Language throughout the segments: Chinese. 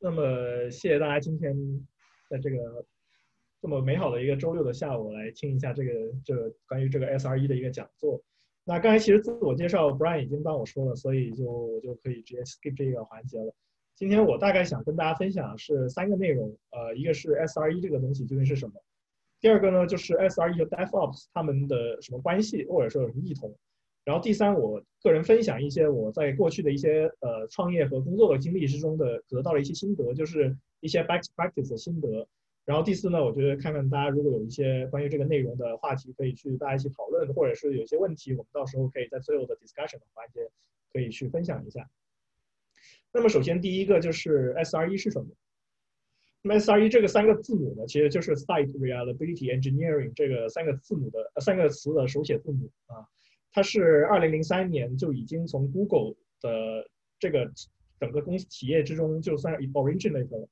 那么谢谢大家今天在这个这么美好的一个周六的下午来听一下这个这个关于这个 SRE 的一个讲座。那刚才其实自我介绍 Brian 已经帮我说了，所以就我就可以直接 skip 这个环节了。今天我大概想跟大家分享是三个内容，呃，一个是 SRE 这个东西究竟是什么，第二个呢就是 SRE 和 DevOps 他们的什么关系，或者说有什么异同，然后第三，我个人分享一些我在过去的一些呃创业和工作的经历之中的得到了一些心得，就是一些 best practice 的心得。然后第四呢，我觉得看看大家如果有一些关于这个内容的话题，可以去大家一起讨论，或者是有些问题，我们到时候可以在最后的 discussion 的环节可以去分享一下。那么首先第一个就是 SRE 是什么？那么 SRE 这个三个字母呢，其实就是 Site Reliability Engineering 这个三个字母的三个词的手写字母啊。它是二零零三年就已经从 Google 的这个整个公司企业之中就算 originate 了。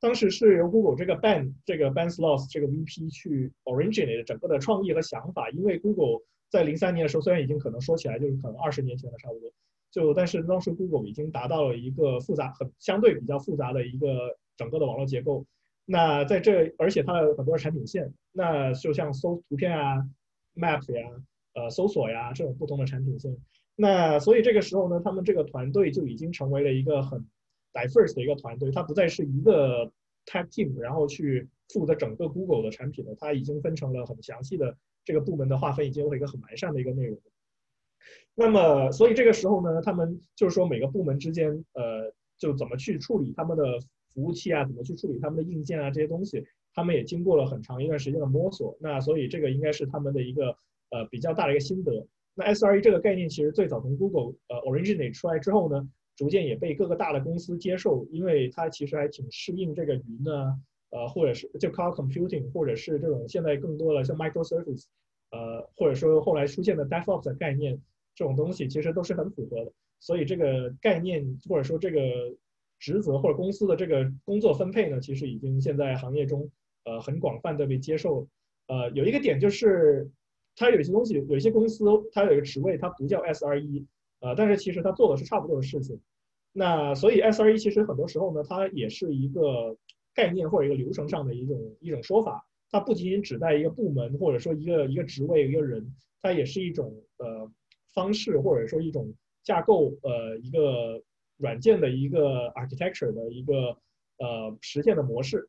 当时是由 Google 这个 Ben 这个 Ben Sloss 这个 VP 去 originate 整个的创意和想法，因为 Google 在零三年的时候虽然已经可能说起来就是可能二十年前的差不多。就但是当时 Google 已经达到了一个复杂很相对比较复杂的一个整个的网络结构，那在这而且它有很多产品线，那就像搜图片啊、Map 呀、呃搜索呀这种不同的产品线，那所以这个时候呢，他们这个团队就已经成为了一个很 diverse 的一个团队，它不再是一个 tech team，然后去负责整个 Google 的产品了，它已经分成了很详细的这个部门的划分，已经有一个很完善的一个内容。那么，所以这个时候呢，他们就是说每个部门之间，呃，就怎么去处理他们的服务器啊，怎么去处理他们的硬件啊这些东西，他们也经过了很长一段时间的摸索。那所以这个应该是他们的一个呃比较大的一个心得。那 SRE 这个概念其实最早从 Google 呃 originate 出来之后呢，逐渐也被各个大的公司接受，因为它其实还挺适应这个云呢，呃，或者是就 cloud computing，或者是这种现在更多的像 microservice，呃，或者说后来出现的 DevOps 的概念。这种东西其实都是很符合的，所以这个概念或者说这个职责或者公司的这个工作分配呢，其实已经现在行业中呃很广泛的被接受。呃，有一个点就是，它有些东西，有些公司它有一个职位，它不叫 SRE，呃，但是其实它做的是差不多的事情。那所以 SRE 其实很多时候呢，它也是一个概念或者一个流程上的一种一种说法，它不仅仅指代一个部门或者说一个一个职位一个人，它也是一种呃。方式或者说一种架构，呃，一个软件的一个 architecture 的一个呃实现的模式。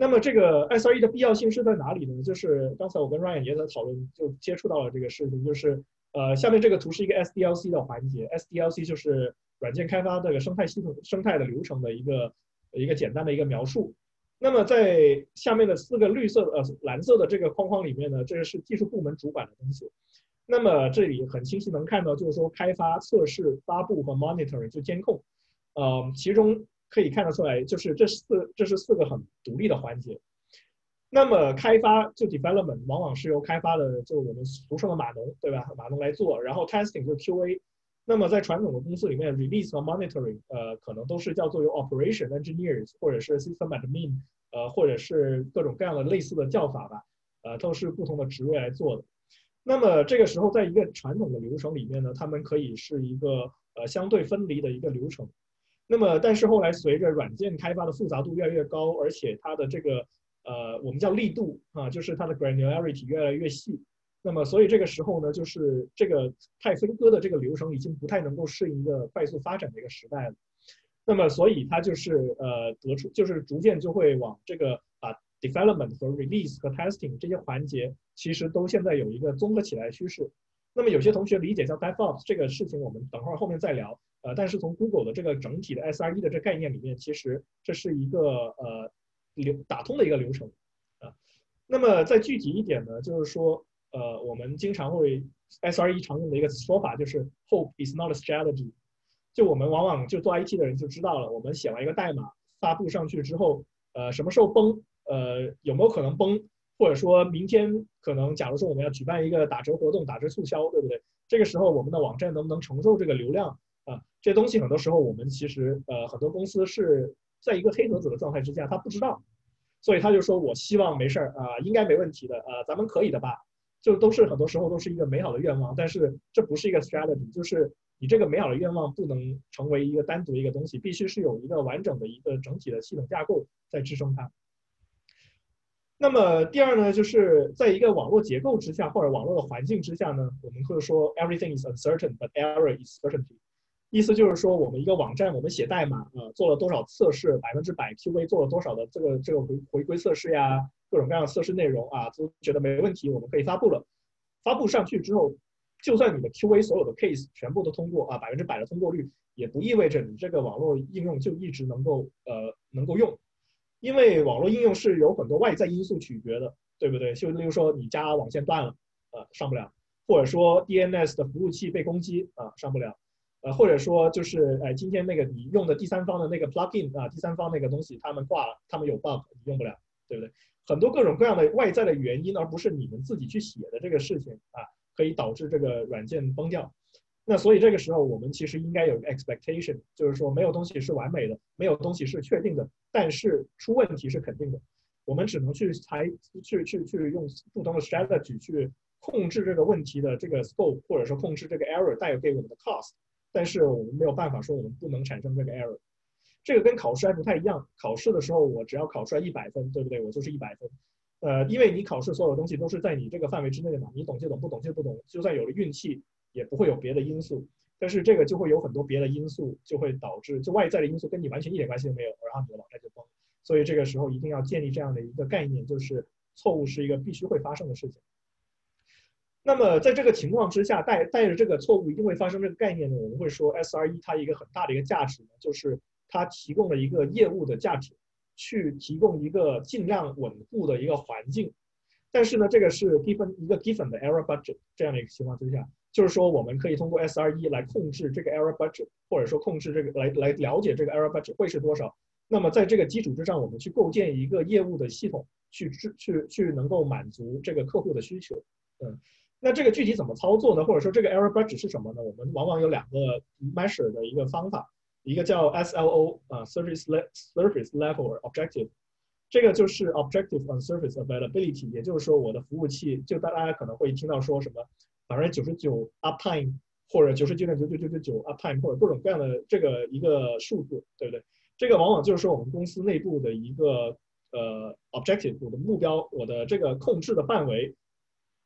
那么这个 SRE 的必要性是在哪里呢？就是刚才我跟 Ryan 也在讨论，就接触到了这个事情，就是呃，下面这个图是一个 SDLC 的环节，SDLC 就是软件开发这个生态系统生态的流程的一个一个简单的一个描述。那么在下面的四个绿色呃蓝色的这个框框里面呢，这个是技术部门主管的东西。那么这里很清晰能看到，就是说开发、测试、发布和 monitoring 就监控，呃，其中可以看得出来，就是这四这是四个很独立的环节。那么开发就 development 往往是由开发的就我们俗称的码农，对吧？码农来做，然后 testing 就 QA。那么在传统的公司里面，release 和 monitoring 呃可能都是叫做由 operation engineers 或者是 system admin 呃或者是各种各样的类似的叫法吧，呃都是不同的职位来做的。那么这个时候，在一个传统的流程里面呢，他们可以是一个呃相对分离的一个流程。那么，但是后来随着软件开发的复杂度越来越高，而且它的这个呃我们叫力度啊，就是它的 granularity 越来越细。那么，所以这个时候呢，就是这个太分割的这个流程已经不太能够适应一个快速发展的一个时代了。那么，所以它就是呃得出就是逐渐就会往这个啊。development 和 release 和 testing 这些环节其实都现在有一个综合起来的趋势。那么有些同学理解叫 DevOps 这个事情，我们等会儿后面再聊。呃，但是从 Google 的这个整体的 SRE 的这概念里面，其实这是一个呃流打通的一个流程啊。那么再具体一点呢，就是说呃我们经常会 SRE 常用的一个说法就是 Hope is not a strategy。就我们往往就做 IT 的人就知道了，我们写完一个代码发布上去之后，呃什么时候崩？呃，有没有可能崩？或者说明天可能，假如说我们要举办一个打折活动、打折促销，对不对？这个时候我们的网站能不能承受这个流量啊？这东西很多时候我们其实呃很多公司是在一个黑盒子的状态之下，他不知道，所以他就说我希望没事儿啊，应该没问题的啊，咱们可以的吧？就都是很多时候都是一个美好的愿望，但是这不是一个 strategy，就是你这个美好的愿望不能成为一个单独一个东西，必须是有一个完整的一个整体的系统架构在支撑它。那么第二呢，就是在一个网络结构之下或者网络的环境之下呢，我们会说 everything is uncertain but error is certainty。意思就是说，我们一个网站，我们写代码啊，做了多少测试，百分之百 QA 做了多少的这个这个回回归测试呀，各种各样的测试内容啊，都觉得没问题，我们可以发布了。发布上去之后，就算你的 QA 所有的 case 全部都通过啊，百分之百的通过率，也不意味着你这个网络应用就一直能够呃能够用。因为网络应用是有很多外在因素取决的，对不对？就例如说你家网线断了，呃，上不了；或者说 DNS 的服务器被攻击，啊，上不了；呃，或者说就是，呃，今天那个你用的第三方的那个 plugin 啊，第三方那个东西他们挂了，他们有 bug，你用不了，对不对？很多各种各样的外在的原因，而不是你们自己去写的这个事情啊，可以导致这个软件崩掉。那所以这个时候，我们其实应该有个 expectation，就是说没有东西是完美的，没有东西是确定的，但是出问题是肯定的。我们只能去采去去去用不同的 strategy 去控制这个问题的这个 scope，或者说控制这个 error 带给我们的 cost。但是我们没有办法说我们不能产生这个 error。这个跟考试还不太一样。考试的时候，我只要考出来一百分，对不对？我就是一百分。呃，因为你考试所有东西都是在你这个范围之内的嘛，你懂就懂，不懂就不懂。就算有了运气。也不会有别的因素，但是这个就会有很多别的因素，就会导致就外在的因素跟你完全一点关系都没有，然后你的网站就崩。所以这个时候一定要建立这样的一个概念，就是错误是一个必须会发生的事情。那么在这个情况之下，带带着这个错误一定会发生这个概念呢，我们会说 SRE 它一个很大的一个价值呢，就是它提供了一个业务的价值，去提供一个尽量稳固的一个环境。但是呢，这个是 given 一个 given 的 error budget 这样的一个情况之下。就是说，我们可以通过 SRE 来控制这个 error budget，或者说控制这个来来了解这个 error budget 会是多少。那么在这个基础之上，我们去构建一个业务的系统，去去去能够满足这个客户的需求。嗯，那这个具体怎么操作呢？或者说这个 error budget 是什么呢？我们往往有两个 measure 的一个方法，一个叫 SLO 啊，service surface level objective，这个就是 objective on service availability，也就是说我的服务器，就大家可能会听到说什么。百分之九十九 uptime，或者九十九点九九九九九 uptime，或者各种各样的这个一个数字，对不对？这个往往就是说我们公司内部的一个呃 objective，我的目标，我的这个控制的范围。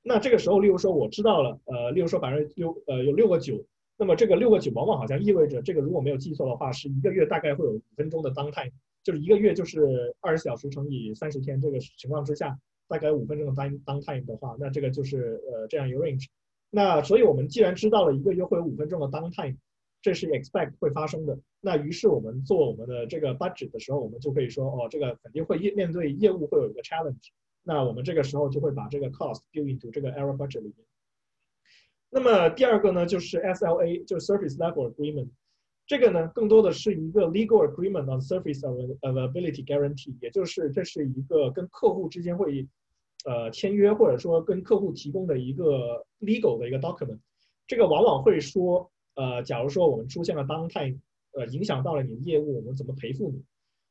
那这个时候，例如说我知道了，呃，例如说百分之六呃有六个九，那么这个六个九往往好像意味着这个如果没有记错的话，是一个月大概会有五分钟的 downtime，就是一个月就是二十小时乘以三十天这个情况之下，大概五分钟的 down downtime 的话，那这个就是呃这样一个 range。那所以，我们既然知道了一个月会有五分钟的 downtime，这是 expect 会发生的。那于是我们做我们的这个 budget 的时候，我们就可以说，哦，这个肯定会业面对业务会有一个 challenge。那我们这个时候就会把这个 cost build into 这个 error budget 里面。那么第二个呢，就是 SLA，就是 Service Level Agreement。这个呢，更多的是一个 legal agreement on service availability guarantee，也就是这是一个跟客户之间会。呃，签约或者说跟客户提供的一个 legal 的一个 document，这个往往会说，呃，假如说我们出现了 downtime，呃，影响到了你的业务，我们怎么赔付你？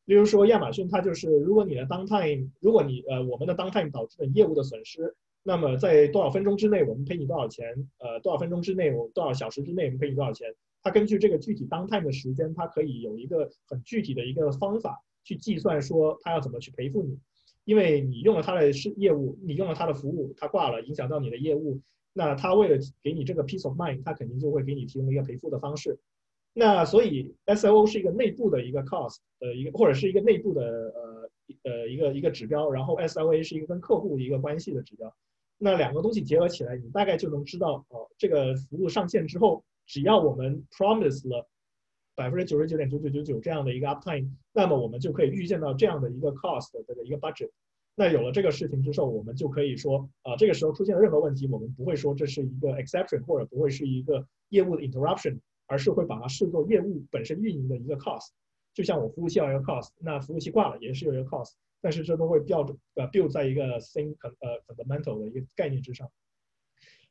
例如说亚马逊，它就是如果你的 downtime，如果你呃我们的 downtime 导致的业务的损失，那么在多少分钟之内我们赔你多少钱？呃，多少分钟之内我多少小时之内我们赔你多少钱？它根据这个具体 downtime 的时间，它可以有一个很具体的一个方法去计算说它要怎么去赔付你。因为你用了他的是业务，你用了他的服务，他挂了，影响到你的业务，那他为了给你这个 piece of mind，他肯定就会给你提供一个赔付的方式。那所以 S L O 是一个内部的一个 cost，呃，一个或者是一个内部的呃呃一个一个指标，然后 S L A 是一个跟客户一个关系的指标。那两个东西结合起来，你大概就能知道哦，这个服务上线之后，只要我们 promise 了。百分之九十九点九九九九这样的一个 uptime，那么我们就可以预见到这样的一个 cost 的一个 budget。那有了这个事情之后，我们就可以说，啊，这个时候出现了任何问题，我们不会说这是一个 exception，或者不会是一个业务的 interruption，而是会把它视作业务本身运营的一个 cost。就像我服务器要一个 cost，那服务器挂了也是有一个 cost，但是这都会标呃 build 在一个 same 呃 fundamental 的一个概念之上。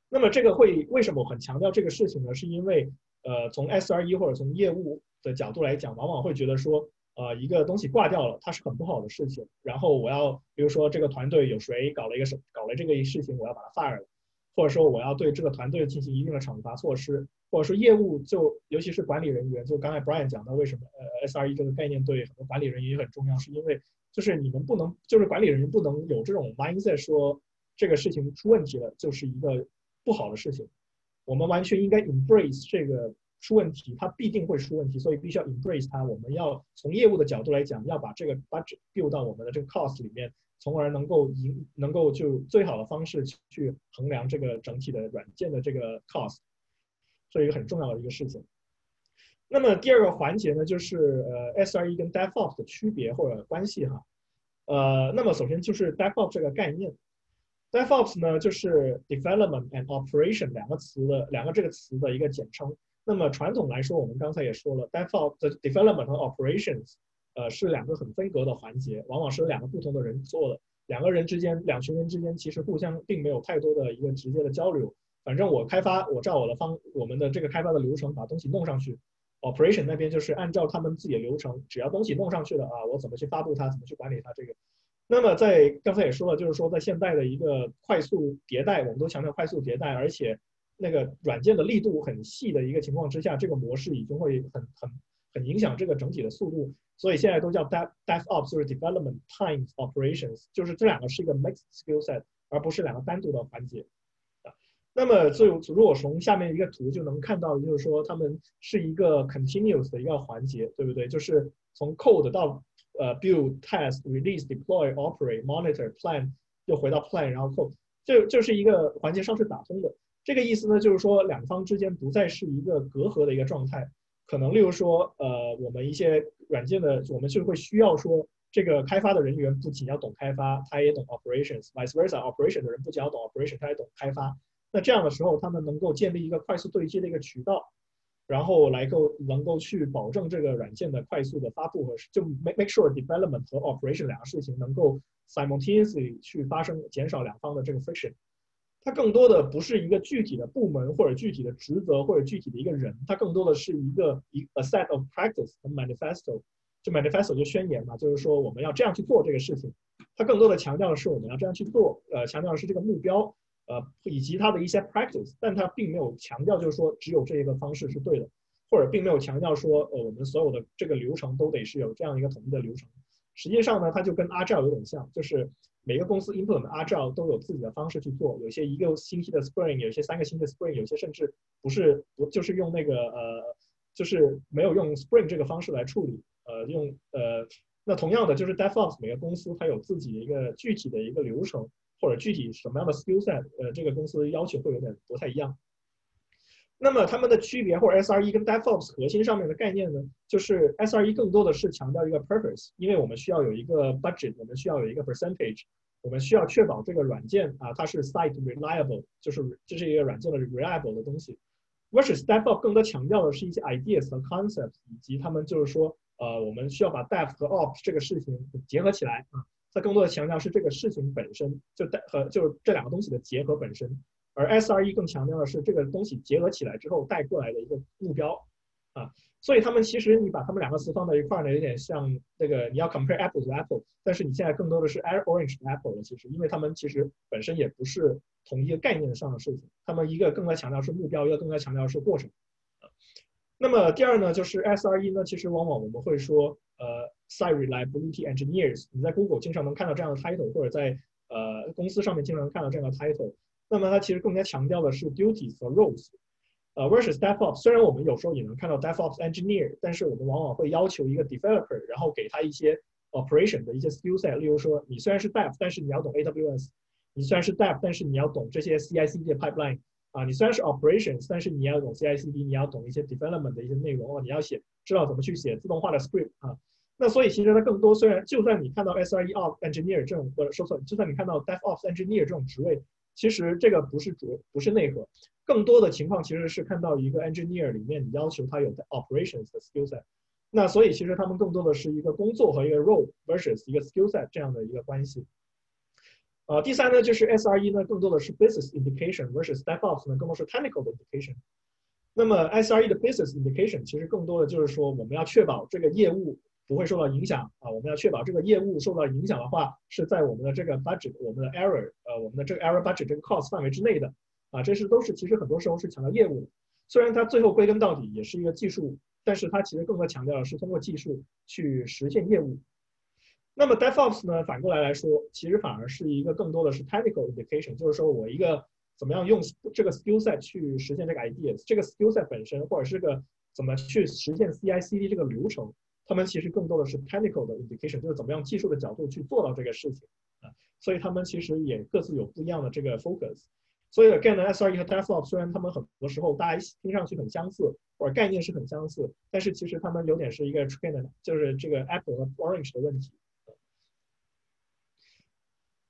那么这个会为什么我很强调这个事情呢？是因为呃，从 SRE 或者从业务的角度来讲，往往会觉得说，呃，一个东西挂掉了，它是很不好的事情。然后我要，比如说这个团队有谁搞了一个什，搞了这个事情，我要把它 fire 了。或者说我要对这个团队进行一定的惩罚措施，或者说业务就尤其是管理人员，就刚才 Brian 讲到为什么呃 SRE 这个概念对很多管理人员也很重要，是因为就是你们不能就是管理人员不能有这种 mindset 说这个事情出问题了就是一个不好的事情，我们完全应该 embrace 这个出问题，它必定会出问题，所以必须要 embrace 它。我们要从业务的角度来讲，要把这个 budget build 到我们的这个 cost 里面。从而能够赢，能够就最好的方式去衡量这个整体的软件的这个 cost，是一个很重要的一个事情。那么第二个环节呢，就是呃 SRE 跟 DevOps 的区别或者关系哈。呃，那么首先就是 DevOps 这个概念，DevOps 呢就是 Development and Operation 两个词的两个这个词的一个简称。那么传统来说，我们刚才也说了，DevOps 的 Development 和 Operations。呃，是两个很分隔的环节，往往是两个不同的人做的。两个人之间，两群人之间，其实互相并没有太多的一个直接的交流。反正我开发，我照我的方，我们的这个开发的流程把东西弄上去。Operation 那边就是按照他们自己的流程，只要东西弄上去了啊，我怎么去发布它，怎么去管理它这个。那么在刚才也说了，就是说在现在的一个快速迭代，我们都强调快速迭代，而且那个软件的力度很细的一个情况之下，这个模式已经会很很很影响这个整体的速度。所以现在都叫 dev DevOps，就是 Development Times Operations，就是这两个是一个 mixed skill set，而不是两个单独的环节。那么就如果从下面一个图就能看到，就是说他们是一个 continuous 的一个环节，对不对？就是从 code 到呃 build、test、release、deploy、operate、monitor、plan，又回到 plan，然后 code，这就是一个环节上是打通的。这个意思呢，就是说两方之间不再是一个隔阂的一个状态。可能例如说，呃，我们一些软件的，我们就会需要说，这个开发的人员不仅要懂开发，他也懂 operations，vice versa，operation 的人不仅要懂 operation，他也懂开发。那这样的时候，他们能够建立一个快速对接的一个渠道，然后来够能够去保证这个软件的快速的发布和就 make make sure development 和 operation 两个事情能够 simultaneously 去发生，减少两方的这个 friction。它更多的不是一个具体的部门或者具体的职责或者具体的一个人，它更多的是一个一 a set of practice 和 manifesto，就 manifesto 就宣言嘛，就是说我们要这样去做这个事情。它更多的强调的是我们要这样去做，呃，强调的是这个目标，呃，以及它的一些 practice，但它并没有强调就是说只有这一个方式是对的，或者并没有强调说呃我们所有的这个流程都得是有这样一个统一的流程。实际上呢，它就跟 Agile 有点像，就是。每个公司 implement Agile 都有自己的方式去做，有些一个星期的 Spring，有些三个星期的 Spring，有些甚至不是不就是用那个呃，就是没有用 Spring 这个方式来处理，呃，用呃，那同样的就是 DevOps 每个公司它有自己的一个具体的一个流程或者具体什么样的 skill set，呃，这个公司要求会有点不太一样。那么它们的区别或者 SRE 跟 DevOps 核心上面的概念呢，就是 SRE 更多的是强调一个 purpose，因为我们需要有一个 budget，我们需要有一个 percentage，我们需要确保这个软件啊它是 site reliable，就是这是一个软件的 reliable 的东西。versus DevOps 更多强调的是一些 ideas 和 concepts，以及他们就是说呃我们需要把 Dev 和 Ops 这个事情结合起来啊，它更多的强调是这个事情本身就带和就是这两个东西的结合本身。而 SRE 更强调的是这个东西结合起来之后带过来的一个目标，啊，所以他们其实你把他们两个词放在一块儿呢，有点像那个你要 compare apple to apple，但是你现在更多的是 air orange apple 了，其实，因为他们其实本身也不是同一个概念上的事情，他们一个更加强调是目标，一个更加强调是过程，啊，那么第二呢，就是 SRE 呢，其实往往我们会说，呃，site reliability engineers，你在 Google 经常能看到这样的 title，或者在呃公司上面经常能看到这样的 title。那么它其实更加强调的是 duties 和 roles，呃，versus DevOps。虽然我们有时候也能看到 DevOps engineer，但是我们往往会要求一个 developer，然后给他一些 operation 的一些 skill set。例如说，你虽然是 Dev，但是你要懂 AWS；你虽然是 Dev，但是你要懂这些 CI/CD 的 pipeline。啊，你虽然是 operations，但是你要懂 CI/CD，你要懂一些 development 的一些内容哦，你要写，知道怎么去写自动化的 script 啊。那所以其实它更多，虽然就算你看到 SRE o engineer 这种，或者，说错，就算你看到 DevOps engineer 这种职位。其实这个不是主，不是内核，更多的情况其实是看到一个 engineer 里面，你要求他有 operations 的 skill set。那所以其实他们更多的是一个工作和一个 role versus 一个 skill set 这样的一个关系。呃，第三呢，就是 SRE 呢更多的是 business indication versus DevOps 呢更多是 technical 的 indication。那么 SRE 的 business indication 其实更多的就是说我们要确保这个业务。不会受到影响啊！我们要确保这个业务受到影响的话，是在我们的这个 budget、我们的 error，呃，我们的这个 error budget 这个 cost 范围之内的。啊，这是都是其实很多时候是强调业务的。虽然它最后归根到底也是一个技术，但是它其实更多强调的是通过技术去实现业务。那么 DevOps 呢，反过来来说，其实反而是一个更多的是 technical indication，就是说我一个怎么样用这个 skill set 去实现这个 ideas，这个 skill set 本身或者是个怎么去实现 CI/CD 这个流程，他们其实更多的是 technical 的 indication，就是怎么样技术的角度去做到这个事情啊。所以他们其实也各自有不一样的这个 focus。所以 again SRE 和 DevOps 虽然他们很多时候大家听上去很相似，或者概念是很相似，但是其实他们有点是一个 train，就是这个 Apple 和 Orange 的问题。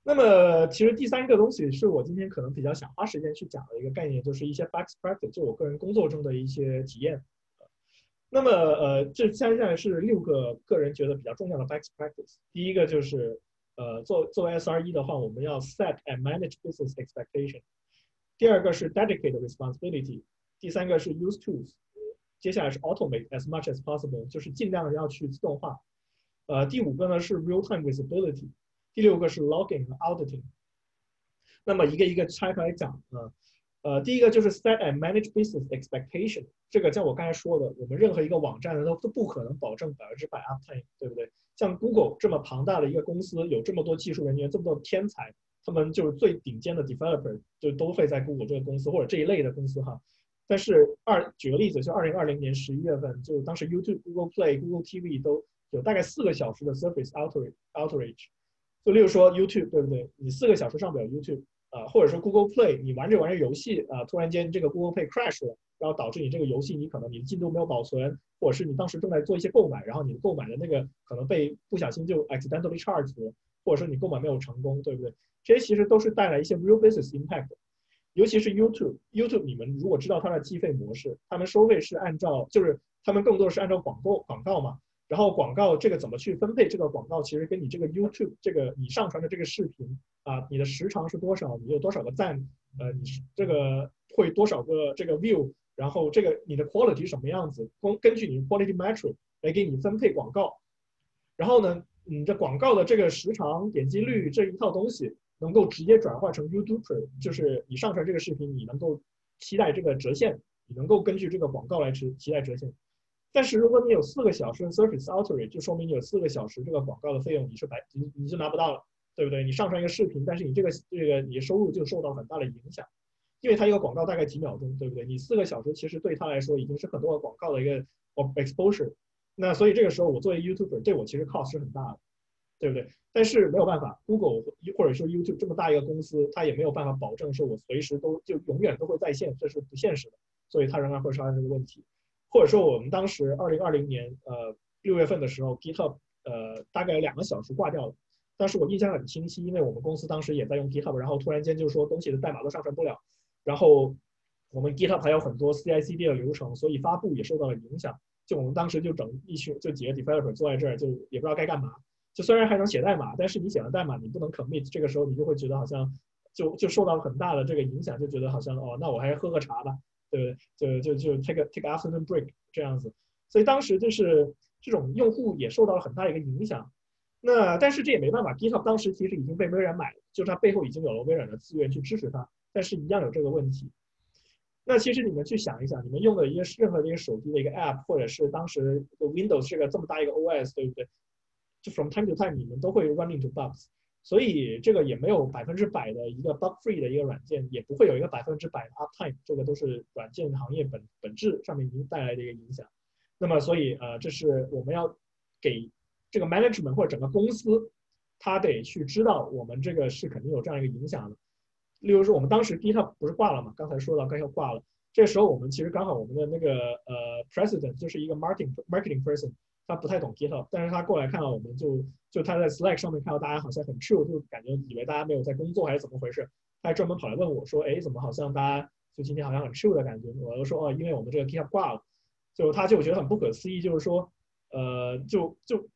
那么，其实第三个东西是我今天可能比较想花时间去讲的一个概念，就是一些 best practice，就我个人工作中的一些体验。那么，呃，这接下来是六个个人觉得比较重要的 best practice。第一个就是，呃，做作为 SRE 的话，我们要 set and manage business expectation。第二个是 dedicate responsibility。第三个是 use tools。接下来是 automate as much as possible，就是尽量要去自动化。呃，第五个呢是 real time visibility。第六个是 logging 和 auditing，那么一个一个拆开来讲啊，呃，呃第一个就是 set and manage business expectation，这个像我刚才说的，我们任何一个网站呢都都不可能保证百分之百 uptime，对不对？像 Google 这么庞大的一个公司，有这么多技术人员，这么多天才，他们就是最顶尖的 developer，就都会在 Google 这个公司或者这一类的公司哈。但是二举个例子，就二零二零年十一月份，就当时 YouTube、Google Play、Google TV 都有大概四个小时的 service outage outage。就例如说 YouTube 对不对？你四个小时上不了 YouTube 啊，或者说 Google Play，你玩着玩着游戏啊，突然间这个 Google Play crash 了，然后导致你这个游戏你可能你的进度没有保存，或者是你当时正在做一些购买，然后你购买的那个可能被不小心就 accidentally charged，或者说你购买没有成功，对不对？这些其实都是带来一些 real business impact。尤其是 YouTube，YouTube 你们如果知道它的计费模式，他们收费是按照就是他们更多的是按照广告广告嘛。然后广告这个怎么去分配？这个广告其实跟你这个 YouTube 这个你上传的这个视频啊，你的时长是多少？你有多少个赞？呃，你是这个会多少个这个 view？然后这个你的 quality 什么样子？根根据你 quality metric 来给你分配广告。然后呢，你的广告的这个时长、点击率这一套东西，能够直接转化成 YouTube，就是你上传这个视频，你能够期待这个折现，你能够根据这个广告来期期待折现。但是如果你有四个小时的 Surface outage，就说明你有四个小时这个广告的费用你是白你你就拿不到了，对不对？你上传一个视频，但是你这个这个你收入就受到很大的影响，因为它一个广告大概几秒钟，对不对？你四个小时其实对他来说已经是很多个广告的一个 exposure，那所以这个时候我作为 YouTuber 对我其实 cost 是很大的，对不对？但是没有办法，Google 或者说 YouTube 这么大一个公司，它也没有办法保证说我随时都就永远都会在线，这是不现实的，所以它仍然会出现这个问题。或者说，我们当时二零二零年呃六月份的时候，GitHub 呃大概有两个小时挂掉了。但是我印象很清晰，因为我们公司当时也在用 GitHub，然后突然间就说东西的代码都上传不了，然后我们 GitHub 还有很多 CI/CD 的流程，所以发布也受到了影响。就我们当时就整一群就几个 developer 坐在这儿，就也不知道该干嘛。就虽然还能写代码，但是你写完代码你不能 commit，这个时候你就会觉得好像就就受到了很大的这个影响，就觉得好像哦，那我还是喝个茶吧。对，就就就 take a take afternoon break 这样子，所以当时就是这种用户也受到了很大一个影响。那但是这也没办法，GitHub 当时其实已经被微软买了，就是它背后已经有了微软的资源去支持它，但是一样有这个问题。那其实你们去想一想，你们用的一个任何的一个手机的一个 app，或者是当时 Windows 这个这么大一个 OS，对不对？就 from time to time 你们都会 run into bugs。所以这个也没有百分之百的一个 bug free 的一个软件，也不会有一个百分之百的 uptime，这个都是软件行业本本质上面已经带来的一个影响。那么，所以呃，这是我们要给这个 management 或者整个公司，他得去知道我们这个是肯定有这样一个影响的。例如说，我们当时 GitHub 不是挂了嘛？刚才说到刚要挂了，这时候我们其实刚好我们的那个呃 president 就是一个 marketing marketing person。他不太懂 GitHub，但是他过来看到我们就就他在 Slack 上面看到大家好像很 chill，就感觉以为大家没有在工作还是怎么回事，他还专门跑来问我说，哎，怎么好像大家就今天好像很 chill 的感觉？我就说，哦，因为我们这个 GitHub 挂了，就他就觉得很不可思议，就是说，呃，就就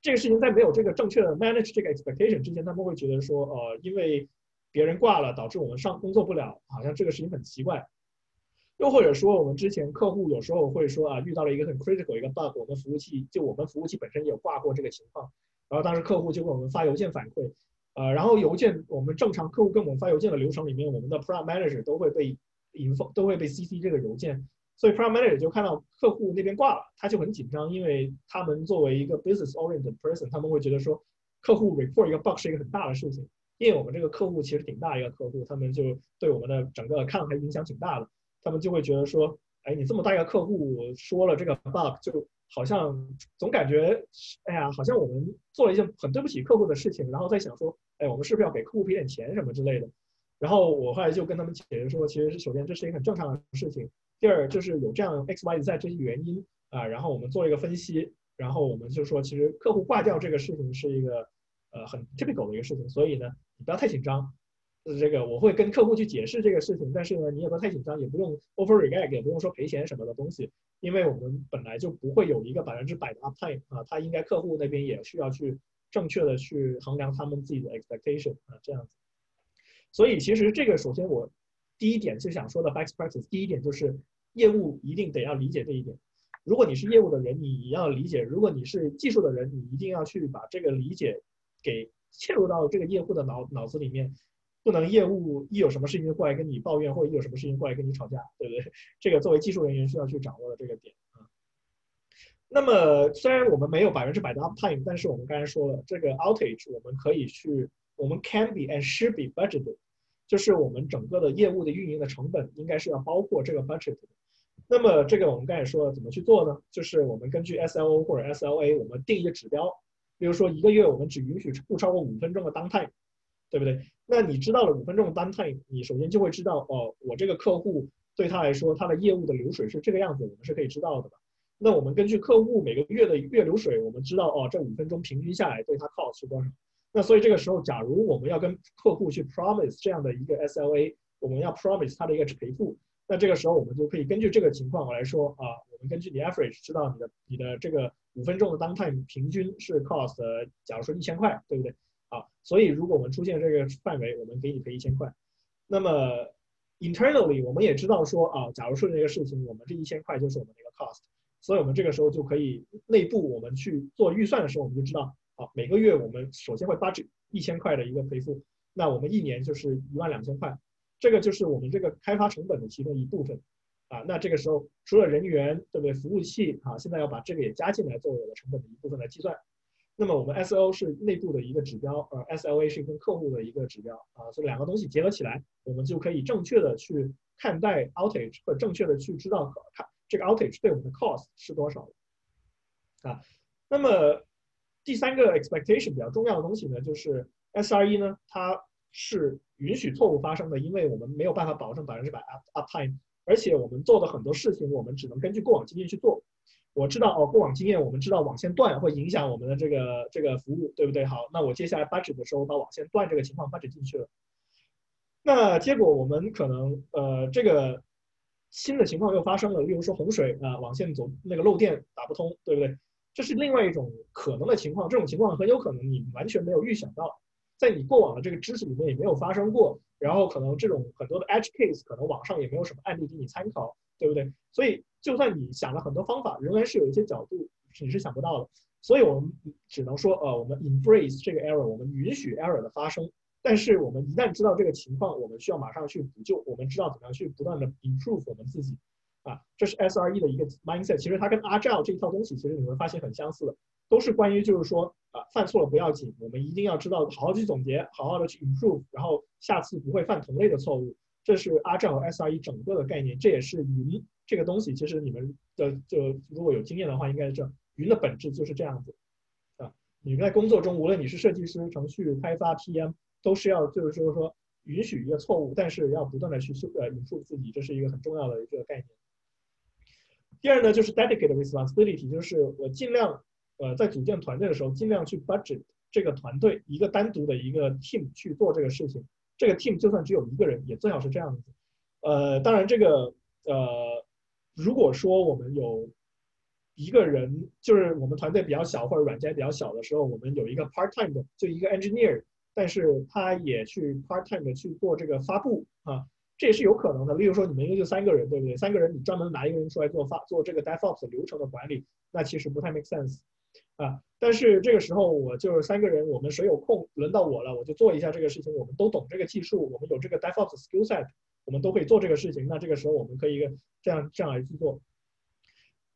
这个事情在没有这个正确的 manage 这个 expectation 之前，他们会觉得说，呃，因为别人挂了导致我们上工作不了，好像这个事情很奇怪。又或者说，我们之前客户有时候会说啊，遇到了一个很 critical 一个 bug，我们服务器就我们服务器本身也有挂过这个情况，然后当时客户就给我们发邮件反馈，呃，然后邮件我们正常客户跟我们发邮件的流程里面，我们的 Product Manager 都会被引放，都会被 CC 这个邮件，所以 Product Manager 就看到客户那边挂了，他就很紧张，因为他们作为一个 business oriented person，他们会觉得说客户 report 一个 bug 是一个很大的事情，因为我们这个客户其实挺大一个客户，他们就对我们的整个看还影响挺大的，他们就会觉得说，哎，你这么大一个客户说了这个 bug 就。好像总感觉，哎呀，好像我们做了一件很对不起客户的事情，然后在想说，哎，我们是不是要给客户赔点钱什么之类的？然后我后来就跟他们解释说，其实是首先这是一个很正常的事情，第二就是有这样 X Y Z 这些原因啊，然后我们做一个分析，然后我们就说，其实客户挂掉这个事情是一个呃很 typical 的一个事情，所以呢，你不要太紧张。这个我会跟客户去解释这个事情，但是呢，你也不要太紧张，也不用 overreact，也不用说赔钱什么的东西，因为我们本来就不会有一个百分之百的 uptime 啊，他应该客户那边也需要去正确的去衡量他们自己的 expectation 啊，这样子。所以其实这个首先我第一点就想说的 best practice，第一点就是业务一定得要理解这一点。如果你是业务的人，你要理解；如果你是技术的人，你一定要去把这个理解给嵌入到这个业务的脑脑子里面。不能业务一有什么事情过来跟你抱怨，或者一有什么事情过来跟你吵架，对不对？这个作为技术人员需要去掌握的这个点啊。那么虽然我们没有百分之百的 uptime，但是我们刚才说了，这个 outage 我们可以去，我们 can be and should be budgeted，就是我们整个的业务的运营的成本应该是要包括这个 budget 的。那么这个我们刚才说了怎么去做呢？就是我们根据 SLO 或者 SLA，我们定一个指标，比如说一个月我们只允许不超过五分钟的 downtime。对不对？那你知道了五分钟的单 time，你首先就会知道哦，我这个客户对他来说，他的业务的流水是这个样子，我们是可以知道的吧？那我们根据客户每个月的月流水，我们知道哦，这五分钟平均下来对他 cost 是多少？那所以这个时候，假如我们要跟客户去 promise 这样的一个 SLA，我们要 promise 他的一个赔付，那这个时候我们就可以根据这个情况来说啊，我们根据你 average 知道你的你的这个五分钟的 down time 平均是 cost，假如说一千块，对不对？啊，所以如果我们出现这个范围，我们给你赔一千块。那么 internally 我们也知道说啊，假如说这个事情，我们这一千块就是我们的一个 cost，所以我们这个时候就可以内部我们去做预算的时候，我们就知道啊，每个月我们首先会 budget 一千块的一个赔付，那我们一年就是一万两千块，这个就是我们这个开发成本的其中一部分啊。那这个时候除了人员对不对，服务器啊，现在要把这个也加进来作为我的成本的一部分来计算。那么我们 S O 是内部的一个指标，呃，S L A 是跟客户的一个指标啊，所以两个东西结合起来，我们就可以正确的去看待 outage，或正确的去知道看这个 outage 对我们的 cost 是多少啊。那么第三个 expectation 比较重要的东西呢，就是 S R E 呢，它是允许错误发生的，因为我们没有办法保证百分之百 up uptime，而且我们做的很多事情，我们只能根据过往经验去做。我知道哦，过往经验我们知道网线断会影响我们的这个这个服务，对不对？好，那我接下来 budget 的时候把网线断这个情况 budget 进去了。那结果我们可能呃这个新的情况又发生了，例如说洪水啊，网线走那个漏电打不通，对不对？这是另外一种可能的情况，这种情况很有可能你完全没有预想到，在你过往的这个知识里面也没有发生过，然后可能这种很多的 edge case 可能网上也没有什么案例给你参考，对不对？所以。就算你想了很多方法，仍然是有一些角度你是想不到的，所以我们只能说，呃，我们 embrace 这个 error，我们允许 error 的发生，但是我们一旦知道这个情况，我们需要马上去补救，我们知道怎么样去不断的 improve 我们自己，啊，这是 SRE 的一个 mindset，其实它跟 Agile 这一套东西，其实你会发现很相似的，都是关于就是说，啊，犯错了不要紧，我们一定要知道好好去总结，好好的去 improve，然后下次不会犯同类的错误，这是阿正和 SRE 整个的概念，这也是云。这个东西其实你们的就如果有经验的话，应该是这样。云的本质就是这样子啊。你在工作中，无论你是设计师、程序开发、PM，都是要就是说说允许一个错误，但是要不断的去修呃引述自己，这是一个很重要的一个概念。第二呢，就是 dedicated responsibility，就是我尽量呃在组建团队的时候，尽量去 budget 这个团队一个单独的一个 team 去做这个事情。这个 team 就算只有一个人，也最好是这样子。呃，当然这个呃。如果说我们有一个人，就是我们团队比较小或者软件比较小的时候，我们有一个 part time 的，就一个 engineer，但是他也去 part time 的去做这个发布啊，这也是有可能的。例如说你们一个就三个人，对不对？三个人你专门拿一个人出来做发做这个 DevOps 流程的管理，那其实不太 make sense 啊。但是这个时候我就是三个人，我们谁有空，轮到我了，我就做一下这个事情。我们都懂这个技术，我们有这个 DevOps skill set，我们都可以做这个事情。那这个时候我们可以这样这样来去做。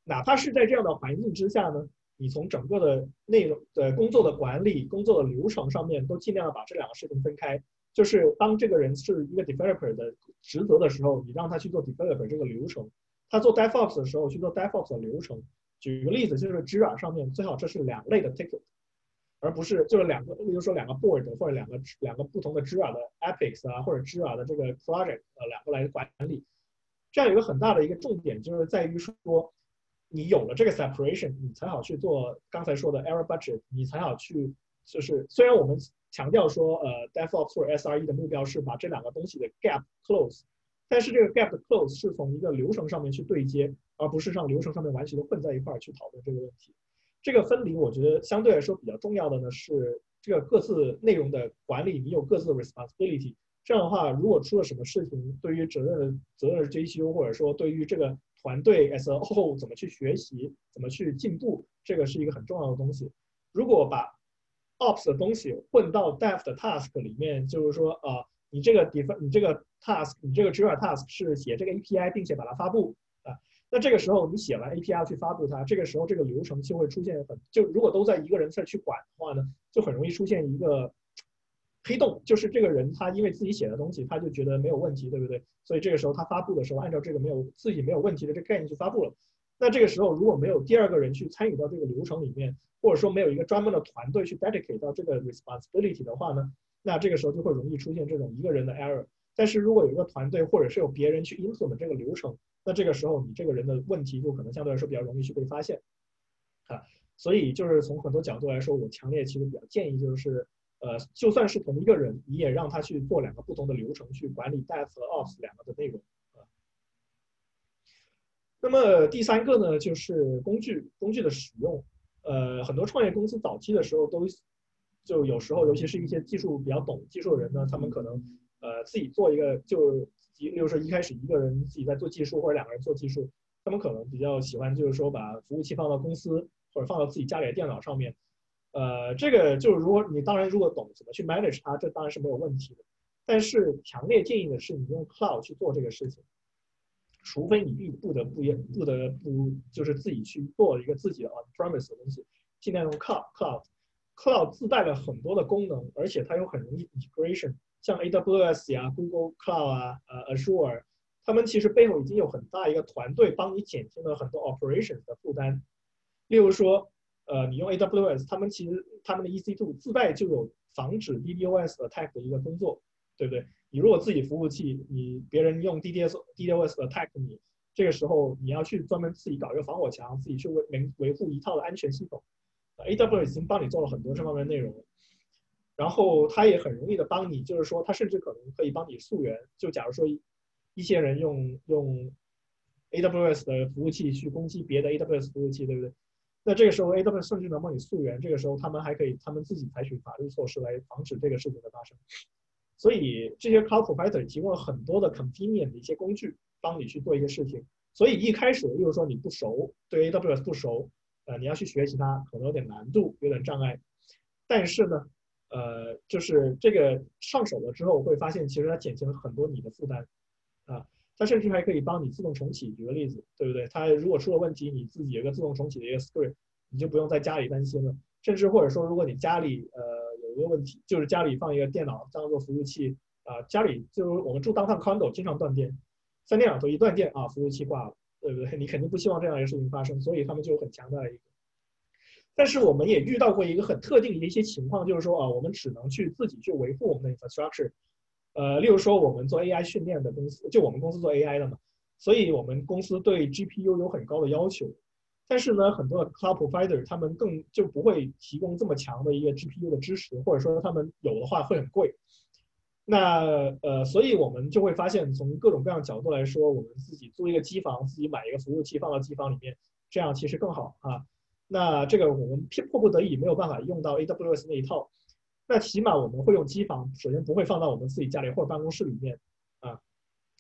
哪怕是在这样的环境之下呢，你从整个的内容的工作的管理、工作的流程上面，都尽量把这两个事情分开。就是当这个人是一个 developer 的职责的时候，你让他去做 developer 这个流程；他做 DevOps 的时候去做 DevOps 的流程。举个例子，就是 Jira 上面最好这是两类的 ticket，而不是就是两个，比如说两个 board 或者两个两个不同的 Jira 的 epics 啊，或者 Jira 的这个 project，呃，两个来管理。这样有一个很大的一个重点，就是在于说，你有了这个 separation，你才好去做刚才说的 error budget，你才好去就是虽然我们强调说，呃，DevOps 或者 SRE 的目标是把这两个东西的 gap close。但是这个 gap close 是从一个流程上面去对接，而不是让流程上面完全的混在一块儿去讨论这个问题。这个分离，我觉得相对来说比较重要的呢是这个各自内容的管理，你有各自的 responsibility。这样的话，如果出了什么事情，对于责任的责任的追究，或者说对于这个团队 as a whole 怎么去学习，怎么去进步，这个是一个很重要的东西。如果把 ops 的东西混到 dev 的 task 里面，就是说啊。你这个 def 你这个 task 你这个 Jira task 是写这个 API，并且把它发布。那这个时候你写完 API 去发布它，这个时候这个流程就会出现很就如果都在一个人这去管的话呢，就很容易出现一个黑洞，就是这个人他因为自己写的东西他就觉得没有问题，对不对？所以这个时候他发布的时候按照这个没有自己没有问题的这个概念去发布了。那这个时候如果没有第二个人去参与到这个流程里面，或者说没有一个专门的团队去 dedicate 到这个 responsibility 的话呢？那这个时候就会容易出现这种一个人的 error，但是如果有一个团队或者是有别人去 implement 这个流程，那这个时候你这个人的问题就可能相对来说比较容易去被发现，啊，所以就是从很多角度来说，我强烈其实比较建议就是，呃，就算是同一个人，你也让他去做两个不同的流程去管理 dev 和 ops 两个的内容，啊。那么第三个呢，就是工具工具的使用，呃，很多创业公司早期的时候都。就有时候，尤其是一些技术比较懂技术的人呢，他们可能呃自己做一个，就比如说一开始一个人自己在做技术，或者两个人做技术，他们可能比较喜欢就是说把服务器放到公司或者放到自己家里的电脑上面，呃，这个就是如果你当然如果懂怎么去 manage 它，这当然是没有问题的。但是强烈建议的是你用 cloud 去做这个事情，除非你必不得不也不得不就是自己去做一个自己的 on premise 的东西，尽量用 cloud cloud。Cloud 自带了很多的功能，而且它又很容易 integration，像 AWS 呀、Google Cloud 啊、呃 Azure，他们其实背后已经有很大一个团队帮你减轻了很多 operations 的负担。例如说，呃，你用 AWS，他们其实他们的 EC2 自带就有防止 DDoS attack 的一个工作，对不对？你如果自己服务器，你别人用 DDoS DDoS attack 你，这个时候你要去专门自己搞一个防火墙，自己去维维维护一套的安全系统。AWS 已经帮你做了很多这方面内容，然后它也很容易的帮你，就是说它甚至可能可以帮你溯源。就假如说一些人用用 AWS 的服务器去攻击别的 AWS 服务器，对不对？那这个时候 AWS 甚至能帮你溯源。这个时候他们还可以他们自己采取法律措施来防止这个事情的发生。所以这些 Cloud Provider 提供了很多的 convenient 的一些工具，帮你去做一些事情。所以一开始，例如说你不熟，对 AWS 不熟。呃，你要去学习它，可能有点难度，有点障碍。但是呢，呃，就是这个上手了之后，会发现其实它减轻了很多你的负担，啊，它甚至还可以帮你自动重启。举个例子，对不对？它如果出了问题，你自己有个自动重启的一个 script，你就不用在家里担心了。甚至或者说，如果你家里呃有一个问题，就是家里放一个电脑当做服务器，啊，家里就是我们住当趟 condo 经常断电，三天两头一断电啊，服务器挂了。对不对？你肯定不希望这样一个事情发生，所以他们就很强大的一个。但是我们也遇到过一个很特定的一些情况，就是说啊，我们只能去自己去维护我们的 infrastructure。呃，例如说我们做 AI 训练的公司，就我们公司做 AI 的嘛，所以我们公司对 GPU 有很高的要求。但是呢，很多的 cloud provider 他们更就不会提供这么强的一个 GPU 的支持，或者说他们有的话会很贵。那呃，所以我们就会发现，从各种各样角度来说，我们自己租一个机房，自己买一个服务器放到机房里面，这样其实更好啊。那这个我们迫不得已没有办法用到 AWS 那一套，那起码我们会用机房，首先不会放到我们自己家里或者办公室里面啊，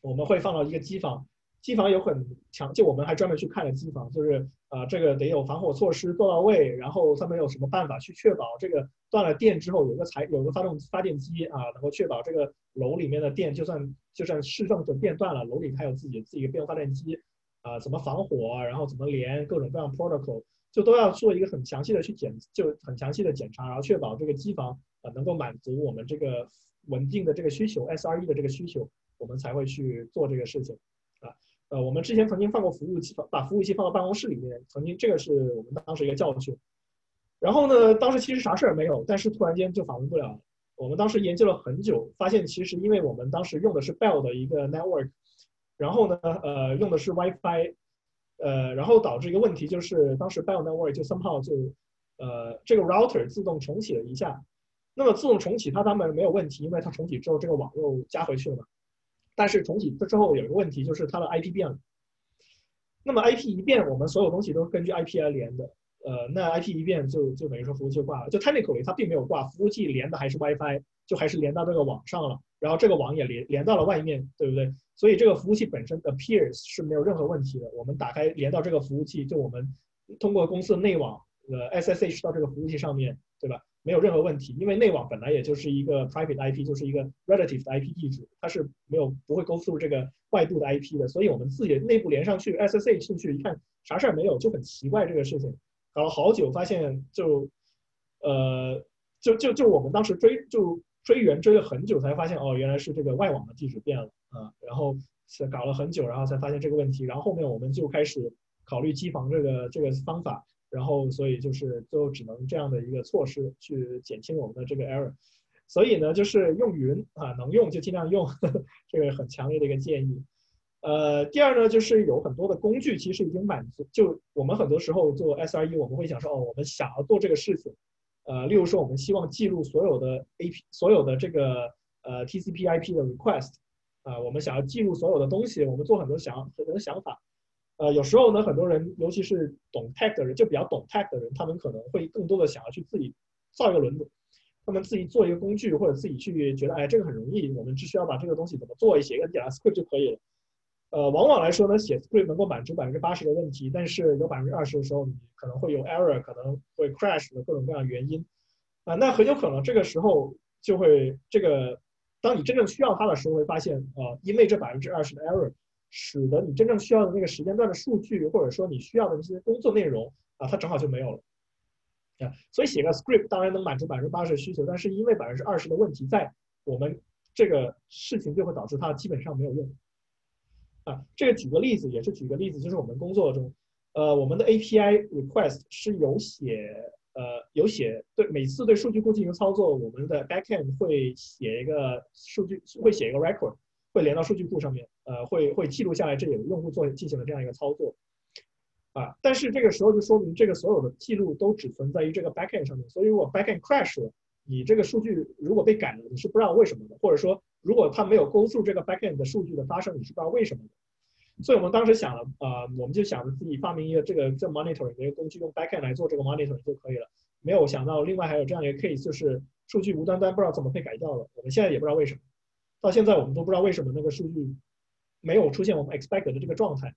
我们会放到一个机房，机房有很强，就我们还专门去看了机房，就是啊，这个得有防火措施做到位，然后他们有什么办法去确保这个断了电之后有个材有个发动发电机啊，能够确保这个楼里面的电就算就算市政的电断了，楼里还有自己自己的备用发电机啊，怎么防火，然后怎么连各种各样 protocol，就都要做一个很详细的去检，就很详细的检查，然后确保这个机房啊能够满足我们这个稳定的这个需求，SRE 的这个需求，我们才会去做这个事情。啊呃，我们之前曾经放过服务器，把服务器放到办公室里面，曾经这个是我们当时一个教训。然后呢，当时其实啥事儿没有，但是突然间就访问不了。我们当时研究了很久，发现其实因为我们当时用的是 Bell 的一个 network，然后呢，呃，用的是 WiFi，呃，然后导致一个问题就是当时 Bell network 就 somehow 就，呃，这个 router 自动重启了一下，那么自动重启它当然没有问题，因为它重启之后这个网又加回去了嘛。但是重启之后有一个问题，就是它的 IP 变了。那么 IP 一变，我们所有东西都根据 IP 来连的。呃，那 IP 一变，就就等于说服务器就挂了。就 technically 它并没有挂，服务器连的还是 WiFi，就还是连到这个网上了。然后这个网也连连到了外面，对不对？所以这个服务器本身 appears 是没有任何问题的。我们打开连到这个服务器，就我们通过公司的内网呃 SSH 到这个服务器上面，对吧？没有任何问题，因为内网本来也就是一个 private IP，就是一个 relative 的 IP 地址，它是没有不会 go through 这个外部的 IP 的，所以我们自己内部连上去 SSH 进去一看，啥事儿没有，就很奇怪这个事情，搞了好久，发现就，呃，就就就我们当时追就追源追了很久，才发现哦，原来是这个外网的地址变了啊，然后是搞了很久，然后才发现这个问题，然后后面我们就开始考虑机房这个这个方法。然后，所以就是最后只能这样的一个措施去减轻我们的这个 error。所以呢，就是用云啊，能用就尽量用，这个很强烈的一个建议。呃，第二呢，就是有很多的工具其实已经满足。就我们很多时候做 SRE，我们会想说，哦，我们想要做这个事情，呃，例如说我们希望记录所有的 AP，所有的这个呃 TCP/IP 的 request，啊，我们想要记录所有的东西，我们做很多想很多想法。呃，有时候呢，很多人，尤其是懂 tech 的人，就比较懂 tech 的人，他们可能会更多的想要去自己造一个轮子，他们自己做一个工具，或者自己去觉得，哎，这个很容易，我们只需要把这个东西怎么做，写一个简单 script 就可以了。呃，往往来说呢，写 script 能够满足百分之八十的问题，但是有百分之二十的时候，你可能会有 error，可能会 crash 的各种各样原因。啊，那很有可能这个时候就会这个，当你真正需要它的时候，会发现，啊，因为这百分之二十的 error。使得你真正需要的那个时间段的数据，或者说你需要的那些工作内容啊，它正好就没有了啊。所以写个 script 当然能满足百分之八十的需求，但是因为百分之二十的问题在，我们这个事情就会导致它基本上没有用啊。这个举个例子，也是举个例子，就是我们工作中，呃，我们的 API request 是有写呃有写对每次对数据库进行操作，我们的 backend 会写一个数据会写一个 record。会连到数据库上面，呃，会会记录下来，这有用户做进行了这样一个操作，啊，但是这个时候就说明这个所有的记录都只存在于这个 backend 上面，所以如果 backend crash 了，你这个数据如果被改了，你是不知道为什么的，或者说如果它没有 go through 这个 backend 的数据的发生，你是不知道为什么的。所以我们当时想了，呃，我们就想着自己发明一个这个这 monitoring 的一个工具，用 backend 来做这个 monitoring 就可以了，没有想到另外还有这样一个 case，就是数据无端端不知道怎么被改掉了，我们现在也不知道为什么。到现在我们都不知道为什么那个数据没有出现我们 expect 的这个状态，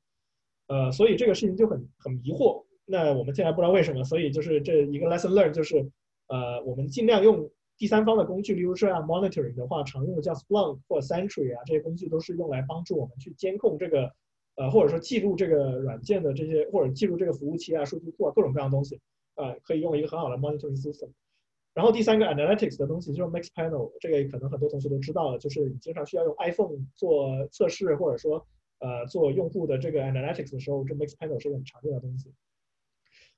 呃，所以这个事情就很很迷惑。那我们现在不知道为什么，所以就是这一个 lesson learn 就是，呃，我们尽量用第三方的工具，例如说 monitoring 的话，常用的叫 Splunk 或 Sentry 啊，这些工具都是用来帮助我们去监控这个，呃，或者说记录这个软件的这些，或者记录这个服务器啊、数据库啊各种各样的东西，呃，可以用一个很好的 monitoring system。然后第三个 analytics 的东西就是 Mixpanel，这个可能很多同学都知道了，就是你经常需要用 iPhone 做测试，或者说呃做用户的这个 analytics 的时候，这 Mixpanel 是个很常见的东西。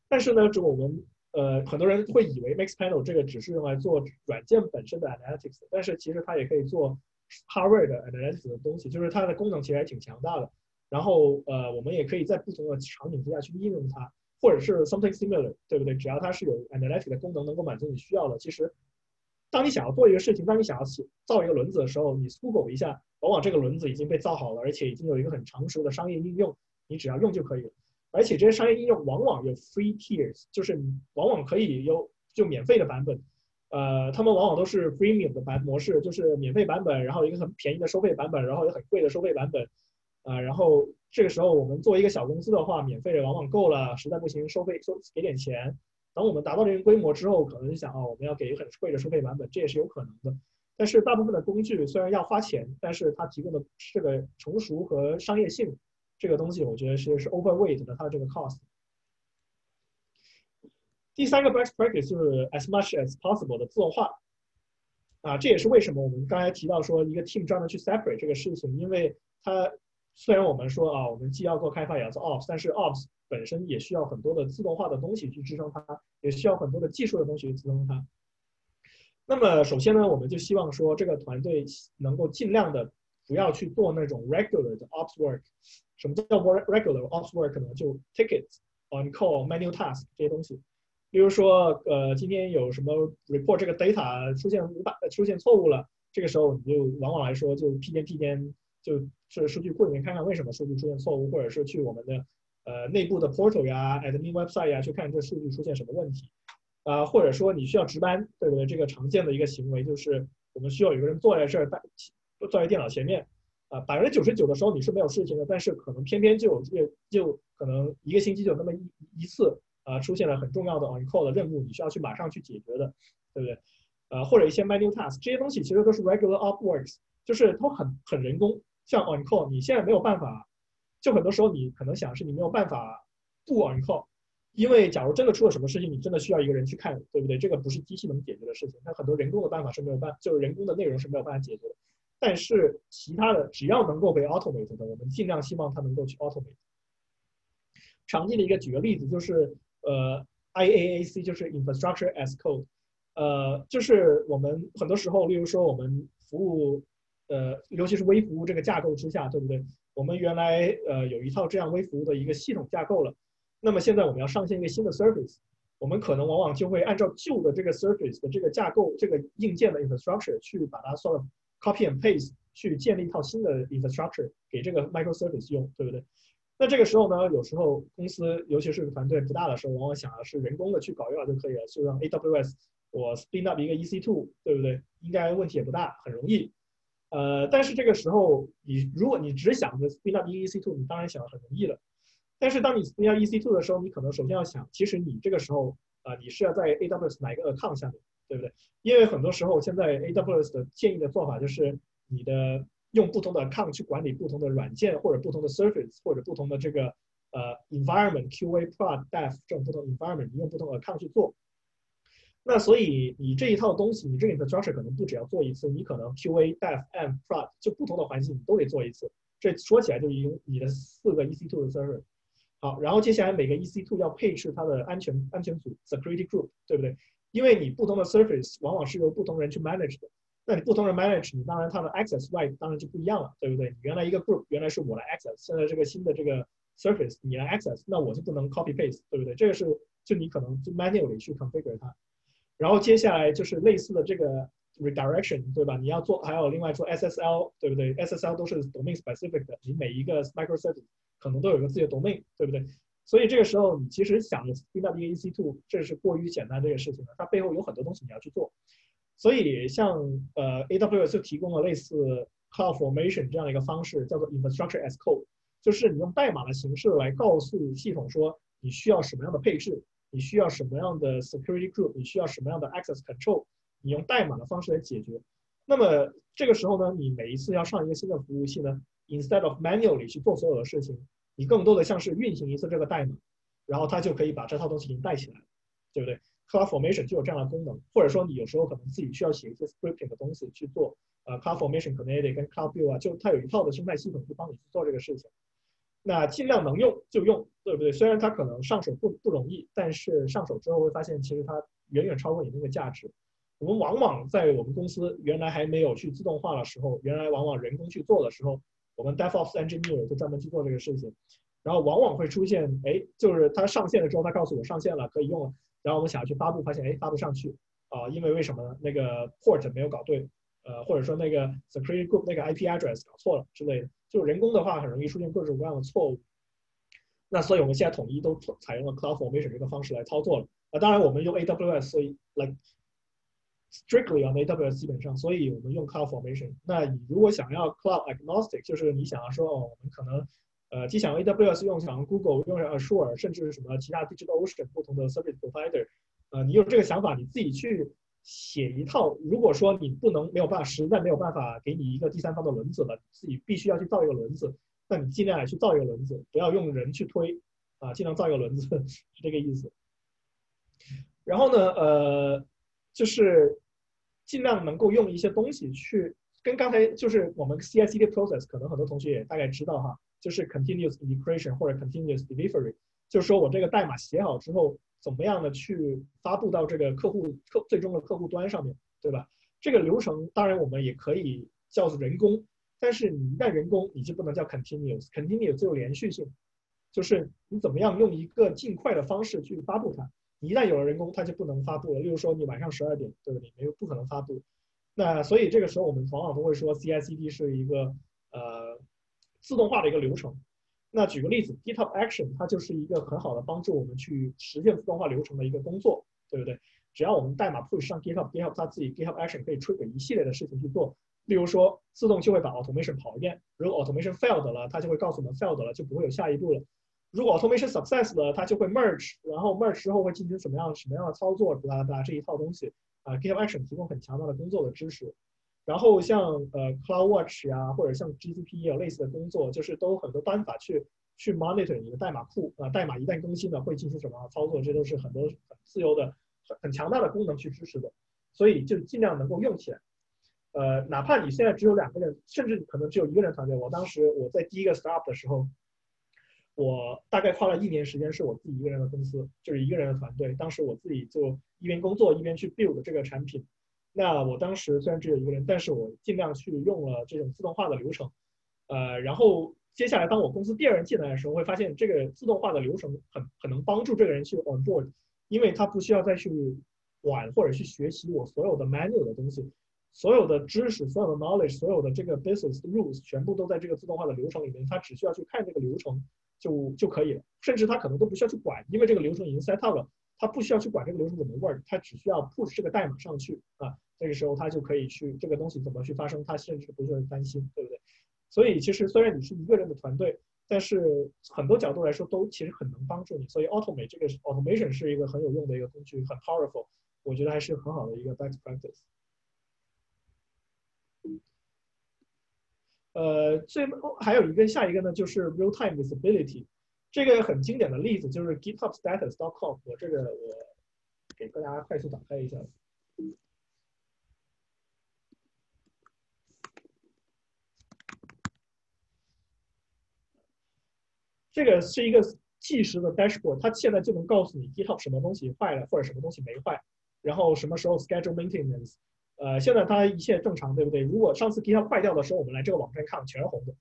但是呢，就我们呃很多人会以为 Mixpanel 这个只是用来做软件本身的 analytics，但是其实它也可以做 hardware 的 analytics 的东西，就是它的功能其实还挺强大的。然后呃我们也可以在不同的场景之下去应用它。或者是 something similar，对不对？只要它是有 analytics 的功能，能够满足你需要的。其实，当你想要做一个事情，当你想要造一个轮子的时候，你 Google 一下，往往这个轮子已经被造好了，而且已经有一个很成熟的商业应用，你只要用就可以了。而且这些商业应用往往有 free tiers，就是往往可以有就免费的版本。呃，他们往往都是 freemium 的版模式，就是免费版本，然后一个很便宜的收费版本，然后有很贵的收费版本。啊，然后这个时候我们作为一个小公司的话，免费的往往够了，实在不行收费收给点钱。等我们达到这个规模之后，可能就想哦，我们要给很贵的收费版本，这也是有可能的。但是大部分的工具虽然要花钱，但是它提供的这个成熟和商业性这个东西，我觉得是是 overweight 的它的这个 cost。第三个 best practice 就是 as much as possible 的自动化。啊，这也是为什么我们刚才提到说一个 team 专门去 separate 这个事情，因为它虽然我们说啊，我们既要做开发也要做 ops，但是 ops 本身也需要很多的自动化的东西去支撑它，也需要很多的技术的东西去支撑它。那么首先呢，我们就希望说这个团队能够尽量的不要去做那种 regular 的 ops work。什么叫 regular ops work 呢？就 tickets on call manual task 这些东西。比如说，呃，今天有什么 report 这个 data 出现五百出现错误了，这个时候你就往往来说就屁颠屁颠，就是数据库里面看看为什么数据出现错误，或者是去我们的呃内部的 portal 呀、admin website 呀去看这数据出现什么问题，啊，或者说你需要值班，对不对？这个常见的一个行为就是我们需要有个人坐在这儿，坐在电脑前面，啊，百分之九十九的时候你是没有事情的，但是可能偏偏就就就可能一个星期就那么一一次。啊，出现了很重要的 on call 的任务，你需要去马上去解决的，对不对？呃，或者一些 manual task，这些东西其实都是 regular op works，就是都很很人工。像 on call，你现在没有办法，就很多时候你可能想是你没有办法不 on call，因为假如真的出了什么事情，你真的需要一个人去看，对不对？这个不是机器能解决的事情，那很多人工的办法是没有办，就是人工的内容是没有办法解决的。但是其他的只要能够被 automate 的，我们尽量希望它能够去 automate。常见的一个举个例子就是。呃，IaaC 就是 Infrastructure as Code，呃，就是我们很多时候，例如说我们服务，呃，尤其是微服务这个架构之下，对不对？我们原来呃有一套这样微服务的一个系统架构了，那么现在我们要上线一个新的 service，我们可能往往就会按照旧的这个 service 的这个架构，这个硬件的 infrastructure 去把它 sort of copy and paste 去建立一套新的 infrastructure 给这个 microservice 用，对不对？那这个时候呢，有时候公司尤其是团队不大的时候，往往想的是人工的去搞一搞就可以了，就让 AWS 我 spin up 一个 EC2，对不对？应该问题也不大，很容易。呃，但是这个时候你如果你只想着 spin up 一个 EC2，你当然想的很容易了。但是当你 spin up EC2 的时候，你可能首先要想，其实你这个时候啊，你是要在 AWS 哪一个 account 下面，对不对？因为很多时候现在 AWS 的建议的做法就是你的。用不同的 account 去管理不同的软件或者不同的 service 或者不同的这个呃 environment QA prod dev 这种不同 environment，你用不同的 account 去做。那所以你这一套东西，你这个 infrastructure 可能不只要做一次，你可能 QA dev and prod 就不同的环境你都得做一次。这说起来就已经你的四个 EC2 的 server。好，然后接下来每个 EC2 要配置它的安全安全组 security group，对不对？因为你不同的 surface 往往是由不同人去 manage 的。那你不同人 manage，你当然它的 access right 当然就不一样了，对不对？你原来一个 group 原来是我来 access，现在这个新的这个 surface 你来 access，那我就不能 copy paste，对不对？这个是就你可能就 manually 去 configure 它。然后接下来就是类似的这个 redirection，对吧？你要做还有另外做 SSL，对不对？SSL 都是 domain specific 的，你每一个 microservice 可能都有一个自己的 domain，对不对？所以这个时候你其实想着 spin up 一个 EC2，这是过于简单这个事情了，它背后有很多东西你要去做。所以，像呃，AWS 提供了类似 Cloud Formation 这样一个方式，叫做 Infrastructure as Code，就是你用代码的形式来告诉系统说你需要什么样的配置，你需要什么样的 Security Group，你需要什么样的 Access Control，你用代码的方式来解决。那么这个时候呢，你每一次要上一个新的服务器呢，instead of manually 去做所有的事情，你更多的像是运行一次这个代码，然后它就可以把这套东西给你带起来，对不对？Cloud Formation 就有这样的功能，或者说你有时候可能自己需要写一些 scripting 的东西去做，呃，Cloud Formation 可能也得跟 Cloud Build 啊，就它有一套的生态系统去帮你去做这个事情。那尽量能用就用，对不对？虽然它可能上手不不容易，但是上手之后会发现其实它远远超过你那个价值。我们往往在我们公司原来还没有去自动化的时候，原来往往人工去做的时候，我们 DevOps Engineer 就专门去做这个事情，然后往往会出现，哎，就是它上线了之后，它告诉我上线了，可以用了。然后我们想要去发布，发现哎发不上去啊，因为为什么呢？那个 port 没有搞对，呃或者说那个 security group 那个 IP address 搞错了之类的，就人工的话很容易出现各种各样的错误。那所以我们现在统一都采用了 Cloud Formation 这个方式来操作了。啊，当然我们用 AWS，所以 like strictly on AWS 基本上，所以我们用 Cloud Formation。那你如果想要 Cloud Agnostic，就是你想要说哦，我们可能呃既想 AWS，用想用 Google，用 Azure，甚至什么其他 Digital Ocean 不同的 Service Provider，呃，你有这个想法，你自己去写一套。如果说你不能没有办法，实在没有办法给你一个第三方的轮子了，自己必须要去造一个轮子，那你尽量去造一个轮子，不要用人去推啊，尽量造一个轮子 是这个意思。然后呢，呃，就是尽量能够用一些东西去跟刚才就是我们 CI/CD process，可能很多同学也大概知道哈，就是 continuous integration 或者 continuous delivery，就是说我这个代码写好之后，怎么样的去发布到这个客户客最终的客户端上面，对吧？这个流程当然我们也可以叫做人工，但是你一旦人工，你就不能叫 continuous，continuous 有连续性，就是你怎么样用一个尽快的方式去发布它。一旦有了人工，它就不能发布了。例如说，你晚上十二点，对不对？没有不可能发布。那所以这个时候，我们往往都会说，CI/CD 是一个呃自动化的一个流程。那举个例子，GitHub Action 它就是一个很好的帮助我们去实现自动化流程的一个工作，对不对？只要我们代码 push 上 GitHub，GitHub 它自己 GitHub Action 可以 trigger 一系列的事情去做。例如说，自动就会把 automation 跑一遍。如果 automation failed 了，它就会告诉我们 failed 了，就不会有下一步了。如果 automation success 了，它就会 merge，然后 merge 之后会进行什么样什么样的操作，巴拉巴拉这一套东西啊，GitHub Action 提供很强大的工作的支持。然后像呃 CloudWatch 呀，或者像 GCP 也有类似的工作，就是都很多办法去去 monitor 你的代码库啊，代码一旦更新了会进行什么操作，这都是很多很自由的、很很强大的功能去支持的。所以就尽量能够用起来。呃，哪怕你现在只有两个人，甚至可能只有一个人团队，我当时我在第一个 startup 的时候。我大概花了一年时间，是我自己一个人的公司，就是一个人的团队。当时我自己就一边工作一边去 build 这个产品。那我当时虽然只有一个人，但是我尽量去用了这种自动化的流程。呃，然后接下来当我公司第二人进来的时候，会发现这个自动化的流程很很能帮助这个人去 on board，因为他不需要再去管或者去学习我所有的 manual 的东西，所有的知识、所有的 knowledge、所有的这个 business rules 全部都在这个自动化的流程里面，他只需要去看这个流程。就就可以了，甚至他可能都不需要去管，因为这个流程已经 set up 了，他不需要去管这个流程怎么 work，他只需要 push 这个代码上去啊，这个时候他就可以去这个东西怎么去发生，他甚至不需要担心，对不对？所以其实虽然你是一个人的团队，但是很多角度来说都其实很能帮助你，所以 automate 这个 automation 是一个很有用的一个工具，很 powerful，我觉得还是很好的一个 best practice。呃，最后还有一个下一个呢，就是 real time visibility，这个很经典的例子就是 GitHub Status. dot com。我这个我给大家快速打开一下，这个是一个即时的 dashboard，它现在就能告诉你 GitHub 什么东西坏了或者什么东西没坏，然后什么时候 schedule maintenance。呃，现在它一切正常，对不对？如果上次 GitHub 坏掉的时候，我们来这个网站看，全是红的，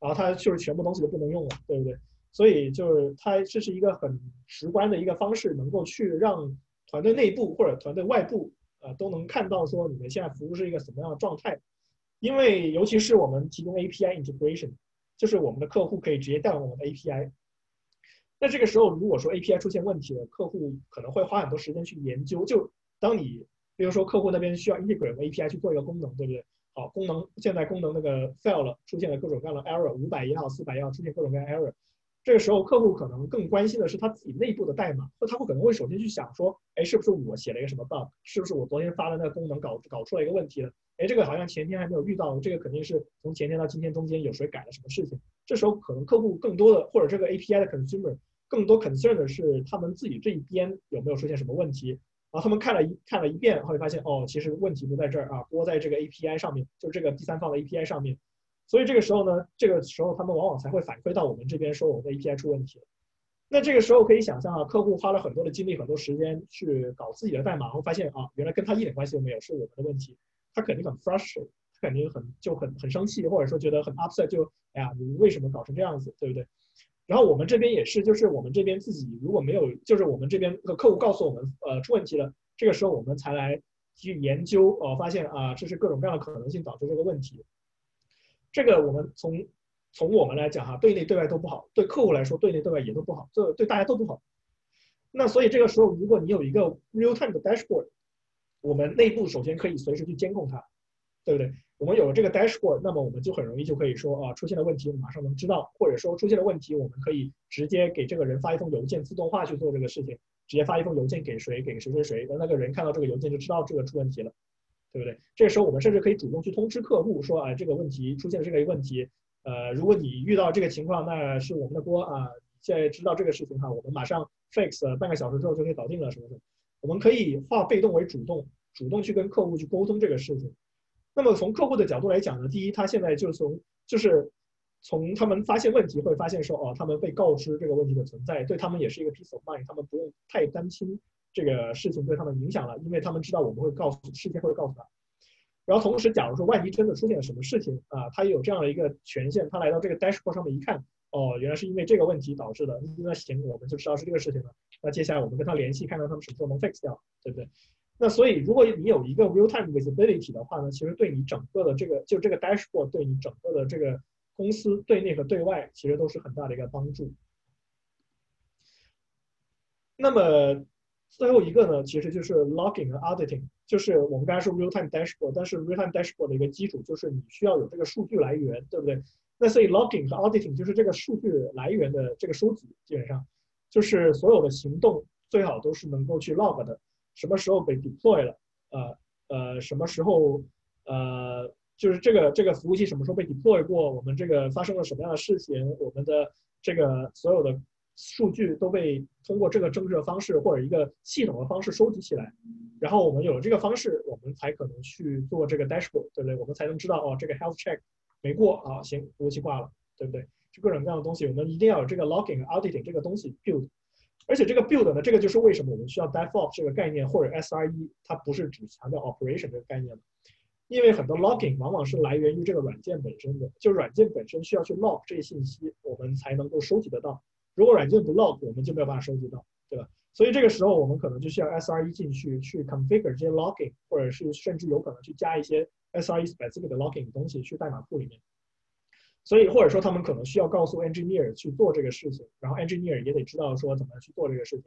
然后它就是全部东西都不能用了，对不对？所以就是它这是一个很直观的一个方式，能够去让团队内部或者团队外部呃都能看到说你们现在服务是一个什么样的状态。因为尤其是我们提供 API integration，就是我们的客户可以直接调用我们的 API。那这个时候如果说 API 出现问题了，客户可能会花很多时间去研究。就当你比如说，客户那边需要 integrate API 去做一个功能，对不对？好，功能现在功能那个 fail 了，出现了各种各样的 error，五百也好，四百也好，出现各种各样 error。这个时候，客户可能更关心的是他自己内部的代码，那他会可能会首先去想说，哎，是不是我写了一个什么 bug？是不是我昨天发的那个功能搞搞出了一个问题了？哎，这个好像前天还没有遇到，这个肯定是从前天到今天中间有谁改了什么事情？这时候可能客户更多的，或者这个 API 的 consumer 更多 concern 的是他们自己这一边有没有出现什么问题？然后他们看了一看了一遍，会发现哦，其实问题不在这儿啊，锅在这个 API 上面，就是这个第三方的 API 上面。所以这个时候呢，这个时候他们往往才会反馈到我们这边说我们的 API 出问题了。那这个时候可以想象啊，客户花了很多的精力、很多时间去搞自己的代码，然后发现啊，原来跟他一点关系都没有，是我们的问题。他肯定很 frustrated，他肯定很就很很生气，或者说觉得很 upset，就哎呀，你为什么搞成这样子，对不对？然后我们这边也是，就是我们这边自己如果没有，就是我们这边的客户告诉我们，呃，出问题了，这个时候我们才来去研究，呃，发现啊，这是各种各样的可能性导致这个问题。这个我们从从我们来讲哈，对内对外都不好，对客户来说对内对外也都不好，这对大家都不好。那所以这个时候，如果你有一个 real time 的 dashboard，我们内部首先可以随时去监控它，对不对？我们有了这个 dashboard，那么我们就很容易就可以说啊，出现了问题，我们马上能知道，或者说出现了问题，我们可以直接给这个人发一封邮件，自动化去做这个事情，直接发一封邮件给谁，给谁谁谁，让那个人看到这个邮件就知道这个出问题了，对不对？这时候我们甚至可以主动去通知客户说，啊，这个问题出现了这个问题，呃，如果你遇到这个情况，那是我们的锅啊，现在知道这个事情哈，我们马上 fix，半个小时之后就可以搞定了，什么什么，我们可以化被动为主动，主动去跟客户去沟通这个事情。那么从客户的角度来讲呢，第一，他现在就是从就是从他们发现问题会发现说，哦，他们被告知这个问题的存在，对他们也是一个 peace of mind，他们不用太担心这个事情对他们影响了，因为他们知道我们会告诉事先会告诉他。然后同时，假如说万一真的出现了什么事情啊，他有这样的一个权限，他来到这个 dashboard 上面一看，哦，原来是因为这个问题导致的，那行，我们就知道是这个事情了。那接下来我们跟他联系，看看他们什么时候能 fix 掉，对不对？那所以，如果你有一个 real time visibility 的话呢，其实对你整个的这个就这个 dashboard 对你整个的这个公司对内和对外其实都是很大的一个帮助。那么最后一个呢，其实就是 logging 和 auditing，就是我们刚才说 real time dashboard，但是 real time dashboard 的一个基础就是你需要有这个数据来源，对不对？那所以 logging 和 auditing 就是这个数据来源的这个收集，基本上就是所有的行动最好都是能够去 log 的。什么时候被 deploy 了？呃呃，什么时候呃，就是这个这个服务器什么时候被 deploy 过？我们这个发生了什么样的事情？我们的这个所有的数据都被通过这个政治的方式或者一个系统的方式收集起来，然后我们有了这个方式，我们才可能去做这个 dashboard，对不对？我们才能知道哦，这个 health check 没过啊，行，服务器挂了，对不对？就各种各样的东西，我们一定要有这个 logging、auditing 这个东西 build。而且这个 build 呢，这个就是为什么我们需要 DevOps 这个概念或者 SRE，它不是只强调 operation 这个概念的，因为很多 logging 往往是来源于这个软件本身的，就软件本身需要去 log 这些信息，我们才能够收集得到。如果软件不 log，我们就没有办法收集到，对吧？所以这个时候我们可能就需要 SRE 进去去 configure 这些 logging，或者是甚至有可能去加一些 SRE specific 的 logging 的东西去代码库里面。所以或者说他们可能需要告诉 engineer 去做这个事情，然后 engineer 也得知道说怎么去做这个事情，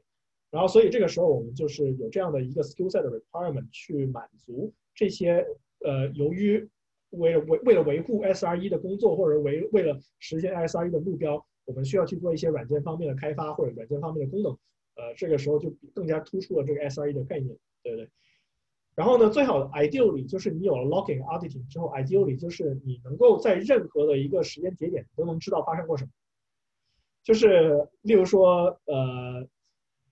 然后所以这个时候我们就是有这样的一个 skill set 的 requirement 去满足这些呃由于为了为为了维护 SRE 的工作或者为为了实现 SRE 的目标，我们需要去做一些软件方面的开发或者软件方面的功能，呃这个时候就更加突出了这个 SRE 的概念，对不对？然后呢，最好的 ideally 就是你有了 locking auditing 之后，ideally 就是你能够在任何的一个时间节点都能知道发生过什么。就是例如说，呃，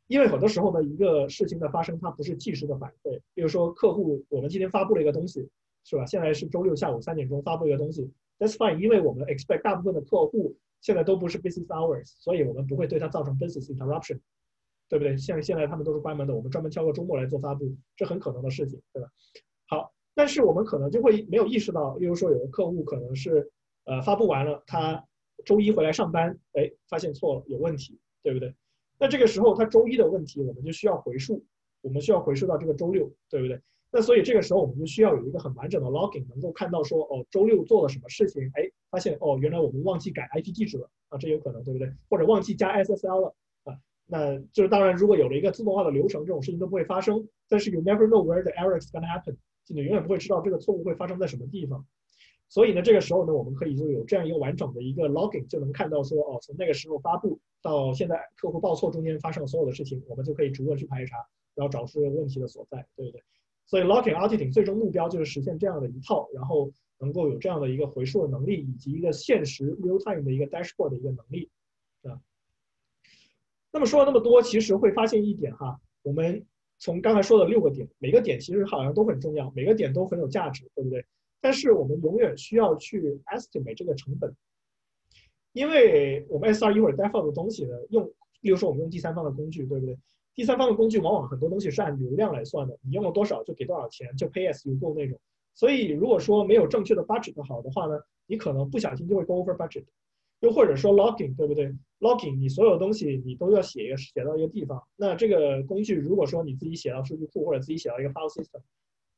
因为很多时候呢，一个事情的发生它不是即时的反馈。比如说，客户我们今天发布了一个东西，是吧？现在是周六下午三点钟发布一个东西，that's fine，因为我们 expect 大部分的客户现在都不是 business hours，所以我们不会对它造成 business interruption。对不对？像现在他们都是关门的，我们专门挑个周末来做发布，这很可能的事情，对吧？好，但是我们可能就会没有意识到，例如说有个客户可能是，呃，发布完了，他周一回来上班，哎，发现错了，有问题，对不对？那这个时候他周一的问题，我们就需要回溯，我们需要回溯到这个周六，对不对？那所以这个时候我们就需要有一个很完整的 logging，能够看到说，哦，周六做了什么事情，哎，发现哦，原来我们忘记改 IP 地址了，啊，这有可能，对不对？或者忘记加 SSL 了。那就是当然，如果有了一个自动化的流程，这种事情都不会发生。但是 you never know where the error is gonna happen，就你永远不会知道这个错误会发生在什么地方。所以呢，这个时候呢，我们可以就有这样一个完整的一个 logging，就能看到说，哦，从那个时候发布到现在客户报错中间发生的所有的事情，我们就可以逐个去排查，然后找出问题的所在，对不对？所以 logging auditing 最终目标就是实现这样的一套，然后能够有这样的一个回溯的能力，以及一个现实 real time 的一个 dashboard 的一个能力，那么说了那么多，其实会发现一点哈，我们从刚才说的六个点，每个点其实好像都很重要，每个点都很有价值，对不对？但是我们永远需要去 estimate 这个成本，因为我们 S R 一会儿 DevOps 的东西呢，用，例如说我们用第三方的工具，对不对？第三方的工具往往很多东西是按流量来算的，你用了多少就给多少钱，就 pay as you go 那种。所以如果说没有正确的 budget 好的话呢，你可能不小心就会 go over budget。又或者说 logging 对不对？logging 你所有东西你都要写一个写到一个地方。那这个工具如果说你自己写到数据库或者自己写到一个 file system，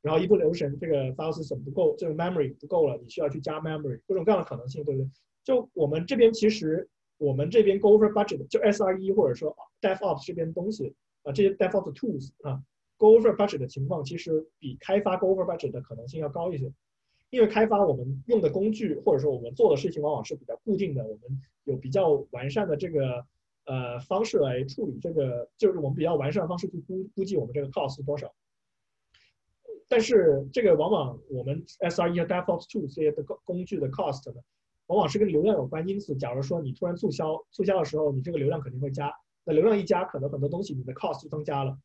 然后一不留神这个 file system 不够，这个 memory 不够了，你需要去加 memory，各种各样的可能性，对不对？就我们这边其实我们这边 go over budget，就 SRE 或者说 DevOps 这边东西啊，这些 DevOps tools 啊，go over budget 的情况，其实比开发 go over budget 的可能性要高一些。因为开发我们用的工具或者说我们做的事情往往是比较固定的，我们有比较完善的这个呃方式来处理这个，就是我们比较完善的方式去估估计我们这个 cost 是多少。但是这个往往我们 SRE 和 DevOps t o 这些的工具的 cost 呢，往往是跟流量有关。因此，假如说你突然促销促销的时候，你这个流量肯定会加。那流量一加，可能很多东西你的 cost 就增加了。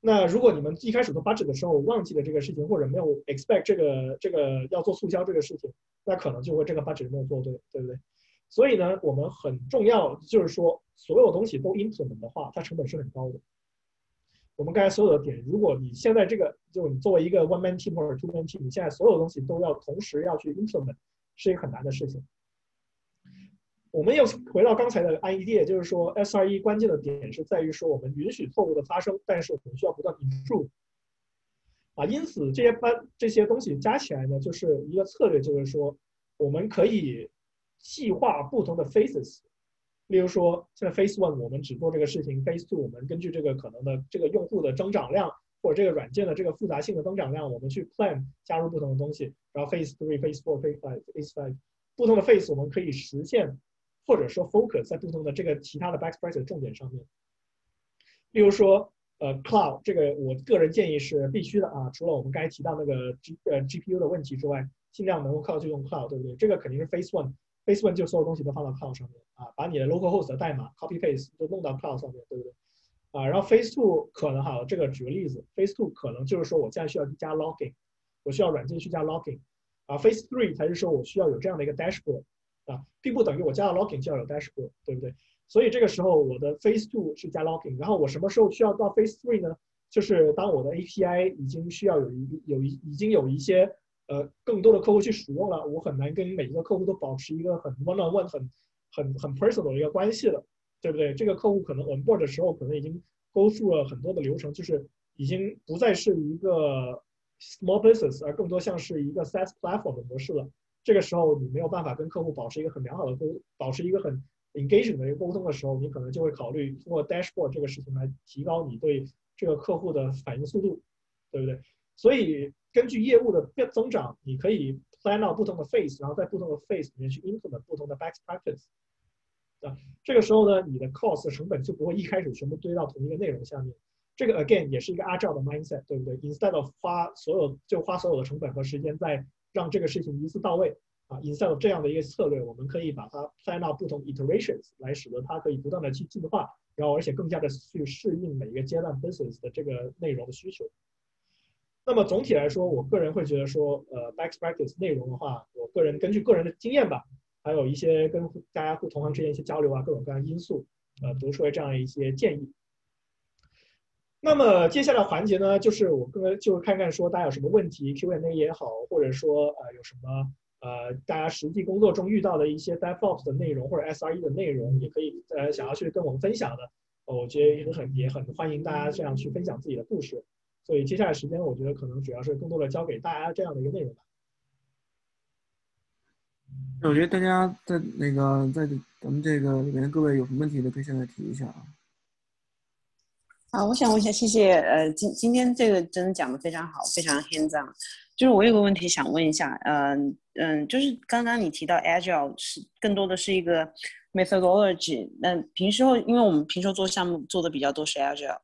那如果你们一开始做 budget 的时候忘记了这个事情，或者没有 expect 这个这个要做促销这个事情，那可能就会这个 budget 没有做对，对不对？所以呢，我们很重要就是说，所有东西都 implement 的话，它成本是很高的。我们刚才所有的点，如果你现在这个就你作为一个 one man team 或者 two man team，你现在所有东西都要同时要去 implement，是一个很难的事情。我们又回到刚才的 idea，就是说 SRE 关键的点是在于说我们允许错误的发生，但是我们需要不断描述。啊，因此这些班这些东西加起来呢，就是一个策略，就是说我们可以细化不同的 phases。例如说，现在 phase one 我们只做这个事情，phase two 我们根据这个可能的这个用户的增长量或者这个软件的这个复杂性的增长量，我们去 plan 加入不同的东西。然后 phase three、phase four、phase five、phase five 不同的 phase 我们可以实现。或者说 focus 在不同的这个其他的 best practice 重点上面，例如说，呃，cloud 这个我个人建议是必须的啊，除了我们刚才提到那个 G 呃 GPU 的问题之外，尽量能够靠就用 cloud，对不对？这个肯定是 phase one，phase one 就所有东西都放到 cloud 上面啊，把你的 local host 的代码 copy paste 都弄到 cloud 上面，对不对？啊，然后 phase two 可能哈，这个举个例子，phase two 可能就是说我现在需要去加 logging，我需要软件去加 logging，啊，phase three 才是说我需要有这样的一个 dashboard。啊，并不等于我加了 logging 就要有 dashboard，对不对？所以这个时候我的 phase two 是加 logging，然后我什么时候需要到 phase three 呢？就是当我的 API 已经需要有一有一已经有一些呃更多的客户去使用了，我很难跟每一个客户都保持一个很 one on one 很很很 personal 的一个关系了，对不对？这个客户可能 onboard 的时候可能已经 go through 了很多的流程，就是已经不再是一个 small business，而更多像是一个 SaaS platform 的模式了。这个时候你没有办法跟客户保持一个很良好的沟，保持一个很 engaging 的一个沟通的时候，你可能就会考虑通过 dashboard 这个事情来提高你对这个客户的反应速度，对不对？所以根据业务的变增长，你可以 plan out 不同的 phase，然后在不同的 phase 里面去 implement 不同的 best practice。啊，这个时候呢，你的 cost 成本就不会一开始全部堆到同一个内容下面。这个 again 也是一个 agile 的 mindset，对不对？Instead of 花所有就花所有的成本和时间在让这个事情一次到位啊，inside 这样的一个策略，我们可以把它 plan 到不同 iterations 来使得它可以不断的去进化，然后而且更加的去适应每一个阶段 business 的这个内容的需求。那么总体来说，我个人会觉得说，呃，best practice 内容的话，我个人根据个人的经验吧，还有一些跟大家不同行之间一些交流啊，各种各样因素，呃，读出来这样一些建议。那么接下来环节呢，就是我跟就看看说大家有什么问题，Q&A 也好，或者说呃有什么呃大家实际工作中遇到的一些 DevOps 的内容或者 SRE 的内容，也可以呃想要去跟我们分享的，我觉得也很也很欢迎大家这样去分享自己的故事。所以接下来时间，我觉得可能主要是更多的交给大家这样的一个内容吧。我觉得大家在那个在咱们这个里面各位有什么问题的，可以现在提一下啊。啊，我想问一下，谢谢。呃，今今天这个真的讲的非常好，非常 hands on。就是我有个问题想问一下，嗯嗯，就是刚刚你提到 agile 是更多的是一个 methodology。那平时候，因为我们平时做项目做的比较多是 agile，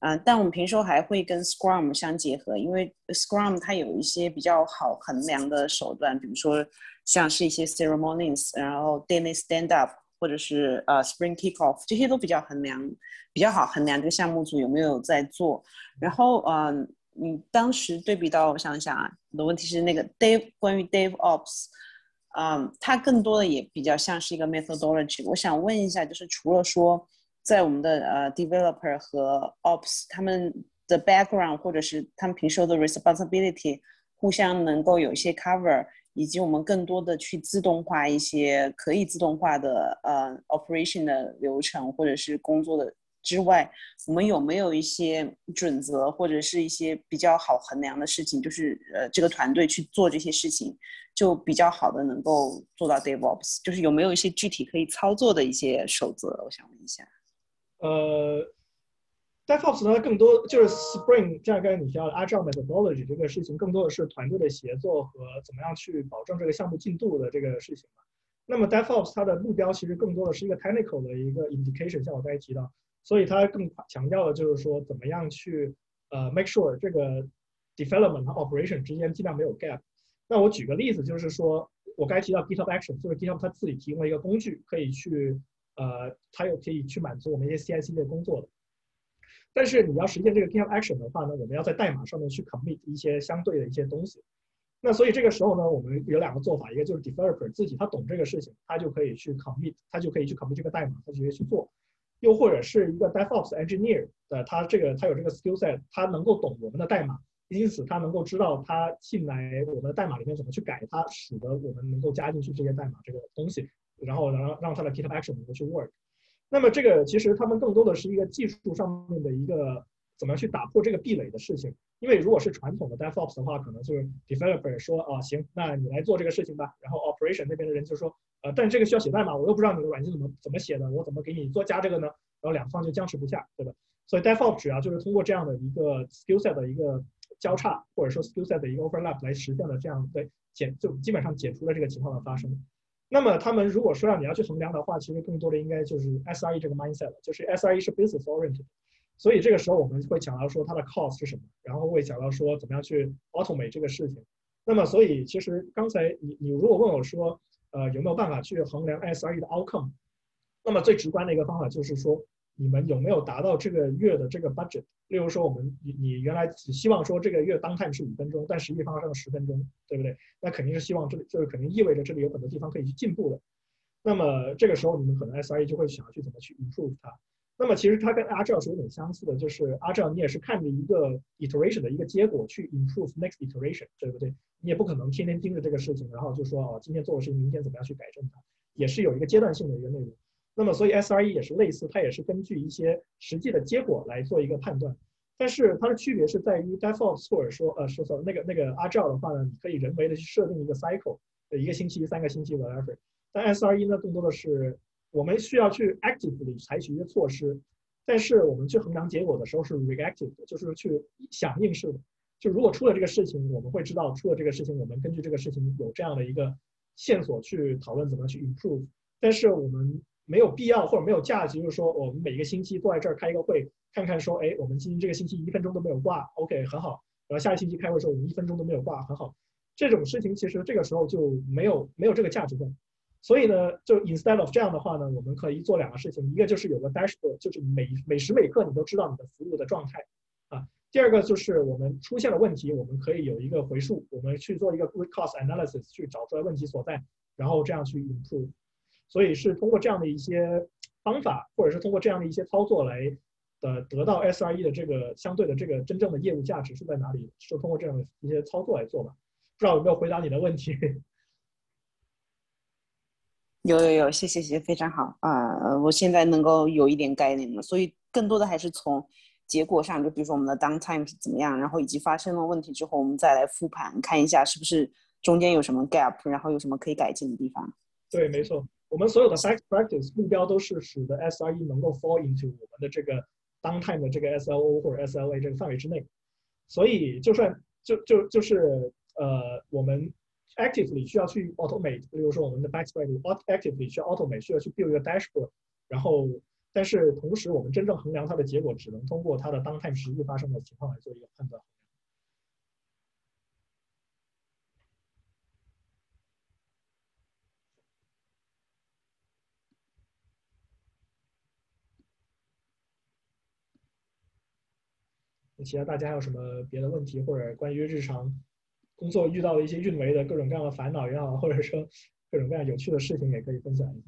嗯，但我们平时还会跟 Scrum 相结合，因为 Scrum 它有一些比较好衡量的手段，比如说像是一些 ceremonies，然后 daily stand up。或者是呃 Spring Kickoff 这些都比较衡量比较好衡量这个项目组有没有在做。然后嗯，你当时对比到我想想啊，我的问题是那个 Dave 关于 Dave Ops，嗯，它更多的也比较像是一个 methodology。我想问一下，就是除了说在我们的呃 developer 和 Ops 他们的 background 或者是他们平时的 responsibility 互相能够有一些 cover。以及我们更多的去自动化一些可以自动化的呃 operation 的流程或者是工作的之外，我们有没有一些准则或者是一些比较好衡量的事情？就是呃这个团队去做这些事情，就比较好的能够做到 DevOps，就是有没有一些具体可以操作的一些守则？我想问一下。呃，DevOps 呢，更多就是 Spring 这样刚才你提到的 Agile methodology 这个事情，更多的是团队的协作和怎么样去保证这个项目进度的这个事情嘛。那么 DevOps 它的目标其实更多的是一个 technical 的一个 indication，像我刚才提到，所以它更强调的就是说怎么样去呃 make sure 这个 development 和 operation 之间尽量没有 gap。那我举个例子，就是说我刚才提到 GitHub Action，就是 GitHub 它自己提供了一个工具，可以去呃，它又可以去满足我们一些 CI/CD 的工作的。但是你要实现这个 GitHub Action 的话呢，我们要在代码上面去 commit 一些相对的一些东西。那所以这个时候呢，我们有两个做法，一个就是 developer 自己他懂这个事情，他就可以去 commit，他就可以去 commit 这个代码，他直接去做。又或者是一个 DevOps engineer 的，他这个他有这个 skill set，他能够懂我们的代码，因此他能够知道他进来我们的代码里面怎么去改它，使得我们能够加进去这些代码这个东西，然后让让他的 GitHub Action 能够去 work。那么这个其实他们更多的是一个技术上面的一个怎么样去打破这个壁垒的事情。因为如果是传统的 DevOps 的话，可能就是 developer 说啊行，那你来做这个事情吧。然后 operation 那边的人就说，呃，但这个需要写代码，我又不知道你的软件怎么怎么写的，我怎么给你做加这个呢？然后两方就僵持不下，对吧？所以 DevOps 主要就是通过这样的一个 skill set 的一个交叉，或者说 skill set 的一个 overlap 来实现了这样对解就基本上解除了这个情况的发生。那么他们如果说让你要去衡量的话，其实更多的应该就是 SRE 这个 mindset，就是 SRE 是 business oriented，所以这个时候我们会讲到说它的 cost 是什么，然后会讲到说怎么样去 automate 这个事情。那么所以其实刚才你你如果问我说，呃有没有办法去衡量 SRE 的 outcome，那么最直观的一个方法就是说。你们有没有达到这个月的这个 budget？例如说，我们你你原来只希望说这个月当 time 是五分钟，但实际发生了十分钟，对不对？那肯定是希望这里就是肯定意味着这里有很多地方可以去进步的。那么这个时候你们可能 SRE 就会想要去怎么去 improve 它。那么其实它跟 Agile 是有点相似的，就是 Agile 你也是看着一个 iteration 的一个结果去 improve next iteration，对不对？你也不可能天天盯着这个事情，然后就说哦，今天做的事情，明天怎么样去改正它，也是有一个阶段性的一个内容。那么，所以 SRE 也是类似，它也是根据一些实际的结果来做一个判断，但是它的区别是在于 DevOps 或者说呃，说错那个那个 Agile 的话呢，你可以人为的去设定一个 cycle，一个星期、三个星期 whatever。但 SRE 呢，更多的是我们需要去 actively 采取一些措施，但是我们去衡量结果的时候是 reactive，就是去响应式的。就如果出了这个事情，我们会知道出了这个事情，我们根据这个事情有这样的一个线索去讨论怎么去 improve，但是我们。没有必要或者没有价值，就是说我们每个星期坐在这儿开一个会，看看说，哎，我们今天这个星期一分钟都没有挂，OK，很好。然后下个星期开会的时候，我们一分钟都没有挂，很好。这种事情其实这个时候就没有没有这个价值在。所以呢，就 instead of 这样的话呢，我们可以做两个事情，一个就是有个 dashboard，就是每每时每刻你都知道你的服务的状态啊。第二个就是我们出现了问题，我们可以有一个回溯，我们去做一个 root cause analysis，去找出来问题所在，然后这样去 improve。所以是通过这样的一些方法，或者是通过这样的一些操作来，呃，得到 SRE 的这个相对的这个真正的业务价值是在哪里？是通过这样的一些操作来做吧？不知道有没有回答你的问题？有有有，谢谢谢谢，非常好啊！我现在能够有一点概念了。所以更多的还是从结果上，就比如说我们的 downtime 是怎么样，然后以及发生了问题之后，我们再来复盘，看一下是不是中间有什么 gap，然后有什么可以改进的地方。对，没错。我们所有的 best practice 目标都是使得 SRE 能够 fall into 我们的这个 downtime 的这个 SLO 或者 SLA 这个范围之内。所以，就算就就就是呃，我们 actively 需要去 automate，例如说我们的 best practice，actively 需要 automate，需要去 build 一个 dashboard。然后，但是同时，我们真正衡量它的结果，只能通过它的 downtime 实际发生的情况来做一个判断。其他大家还有什么别的问题，或者关于日常工作遇到的一些运维的各种各样的烦恼也好，或者说各种各样有趣的事情，也可以分享一下。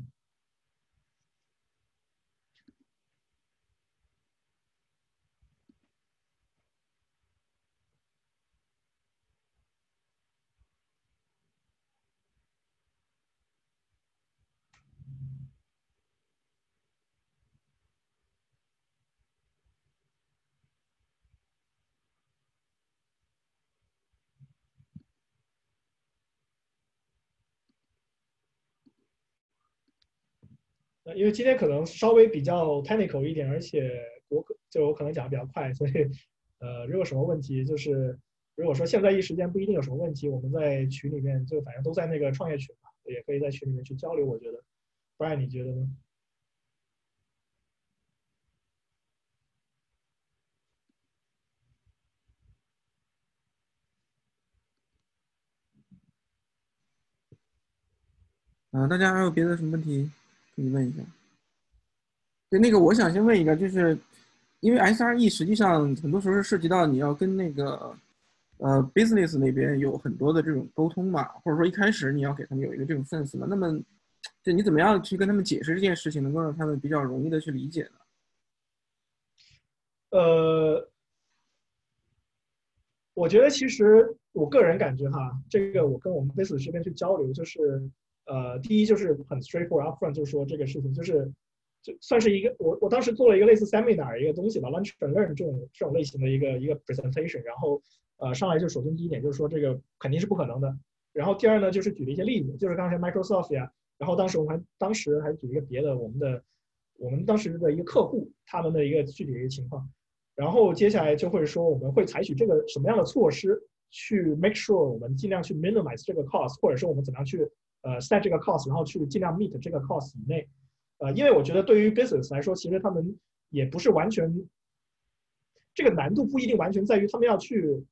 因为今天可能稍微比较 technical 一点，而且我可就我可能讲的比较快，所以呃，如果什么问题就是如果说现在一时间不一定有什么问题，我们在群里面就反正都在那个创业群嘛，也可以在群里面去交流。我觉得，不然你觉得呢？啊，大家还有别的什么问题可以问一下？对，那个我想先问一个，就是因为 SRE 实际上很多时候是涉及到你要跟那个呃 business 那边有很多的这种沟通嘛，或者说一开始你要给他们有一个这种 sense 嘛，那么就你怎么样去跟他们解释这件事情，能够让他们比较容易的去理解呢？呃，我觉得其实我个人感觉哈，这个我跟我们 business 这边去交流，就是呃，第一就是很 straightforward upfront，就是说这个事情就是就算是一个我我当时做了一个类似 seminar 一个东西吧，lunch and learn 这种这种类型的一个一个 presentation，然后呃上来就首先第一点就是说这个肯定是不可能的，然后第二呢就是举了一些例子，就是刚才 Microsoft 呀，然后当时我们还当时还举一个别的我们的我们当时的一个客户他们的一个具体的一个情况。然后接下来就会说，我们会采取这个什么样的措施去 make sure 我们尽量去 minimize 这个 cost，或者说我们怎么样去呃 set 这个 cost，然后去尽量 meet 这个 cost 以内。呃，因为我觉得对于 business 来说，其实他们也不是完全这个难度不一定完全在于他们要去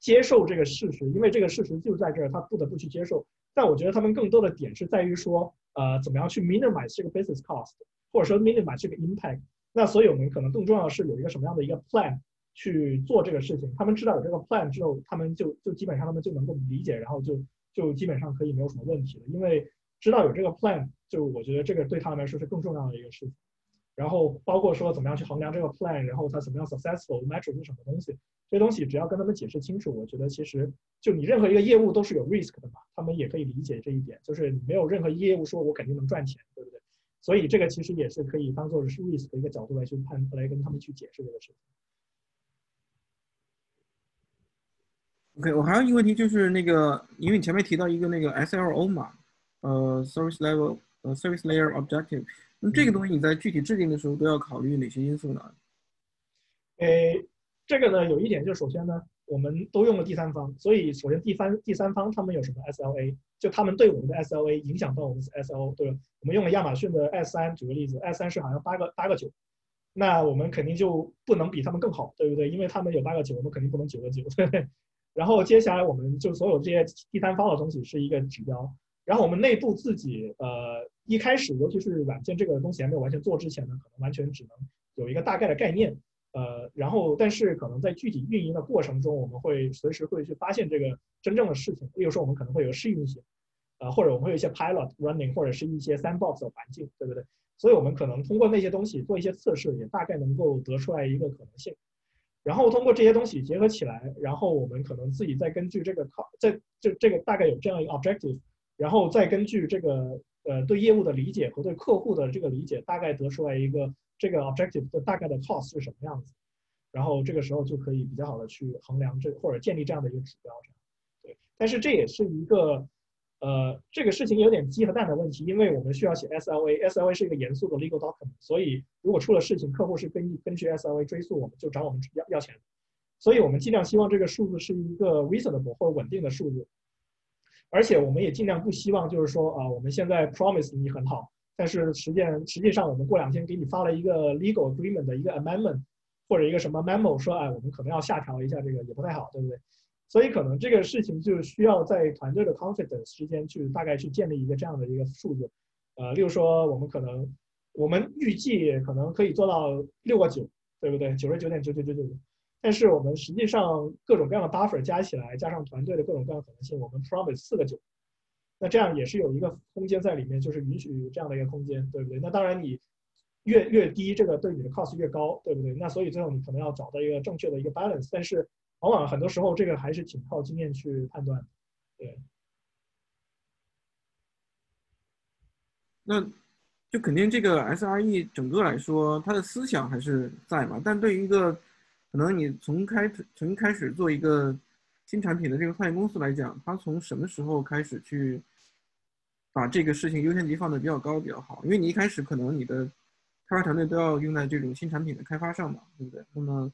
接受这个事实，因为这个事实就在这儿，他不得不去接受。但我觉得他们更多的点是在于说，呃，怎么样去 minimize 这个 business cost，或者说 minimize 这个 impact。那所以我们可能更重要的是有一个什么样的一个 plan 去做这个事情。他们知道有这个 plan 之后，他们就就基本上他们就能够理解，然后就就基本上可以没有什么问题了。因为知道有这个 plan，就我觉得这个对他们来说是更重要的一个事情。然后包括说怎么样去衡量这个 plan，然后它怎么样 successful metric 是什么东西，这些东西只要跟他们解释清楚，我觉得其实就你任何一个业务都是有 risk 的嘛，他们也可以理解这一点，就是你没有任何业务说我肯定能赚钱，对不对？所以这个其实也是可以当做是 risk 的一个角度来去判来跟他们去解释这个事情。OK，我还有一个问题就是那个，因为你前面提到一个那个 SLO 嘛，呃，service level 呃 service layer objective，那么这个东西你在具体制定的时候都要考虑哪些因素呢？诶，这个呢有一点就是首先呢，我们都用了第三方，所以首先第三第三方他们有什么 SLA？就他们对我们的 SLA 影响到我们的 SLO，对吧？我们用了亚马逊的 S 三，举个例子，S 三是好像八个八个九，那我们肯定就不能比他们更好，对不对？因为他们有八个九，我们肯定不能九个九，对不对？然后接下来我们就所有这些第三方的东西是一个指标，然后我们内部自己呃一开始，尤其是软件这个东西还没有完全做之前呢，可能完全只能有一个大概的概念，呃，然后但是可能在具体运营的过程中，我们会随时会去发现这个真正的事情，比如说我们可能会有试运行，呃，或者我们会有一些 pilot running，或者是一些 sandbox 的环境，对不对？所以我们可能通过那些东西做一些测试，也大概能够得出来一个可能性。然后通过这些东西结合起来，然后我们可能自己再根据这个靠这这这个大概有这样一个 objective，然后再根据这个呃对业务的理解和对客户的这个理解，大概得出来一个这个 objective 的大概的 cost 是什么样子。然后这个时候就可以比较好的去衡量这或者建立这样的一个指标。对，但是这也是一个。呃，这个事情有点鸡和蛋的问题，因为我们需要写 SLA，SLA 是一个严肃的 legal document，所以如果出了事情，客户是根据根据 SLA 追诉我们，就找我们要要钱，所以我们尽量希望这个数字是一个 reasonable 或者稳定的数字，而且我们也尽量不希望就是说啊，我们现在 promise 你很好，但是实践实际上我们过两天给你发了一个 legal agreement 的一个 amendment 或者一个什么 memo 说，哎，我们可能要下调一下这个，也不太好，对不对？所以可能这个事情就需要在团队的 confidence 之间去大概去建立一个这样的一个数字，呃，例如说我们可能我们预计可能可以做到六个九，对不对？九十九点九九九九，但是我们实际上各种各样的 buffer 加起来，加上团队的各种各样的可能性，我们 promise 四个九，那这样也是有一个空间在里面，就是允许这样的一个空间，对不对？那当然你越越低，这个对你的 cost 越高，对不对？那所以最后你可能要找到一个正确的一个 balance，但是。往往很多时候，这个还是挺靠经验去判断。对，那就肯定这个 SRE 整个来说，它的思想还是在嘛。但对于一个可能你从开从开始做一个新产品的这个创业公司来讲，它从什么时候开始去把这个事情优先级放的比较高比较好？因为你一开始可能你的开发团队都要用在这种新产品的开发上嘛，对不对？那么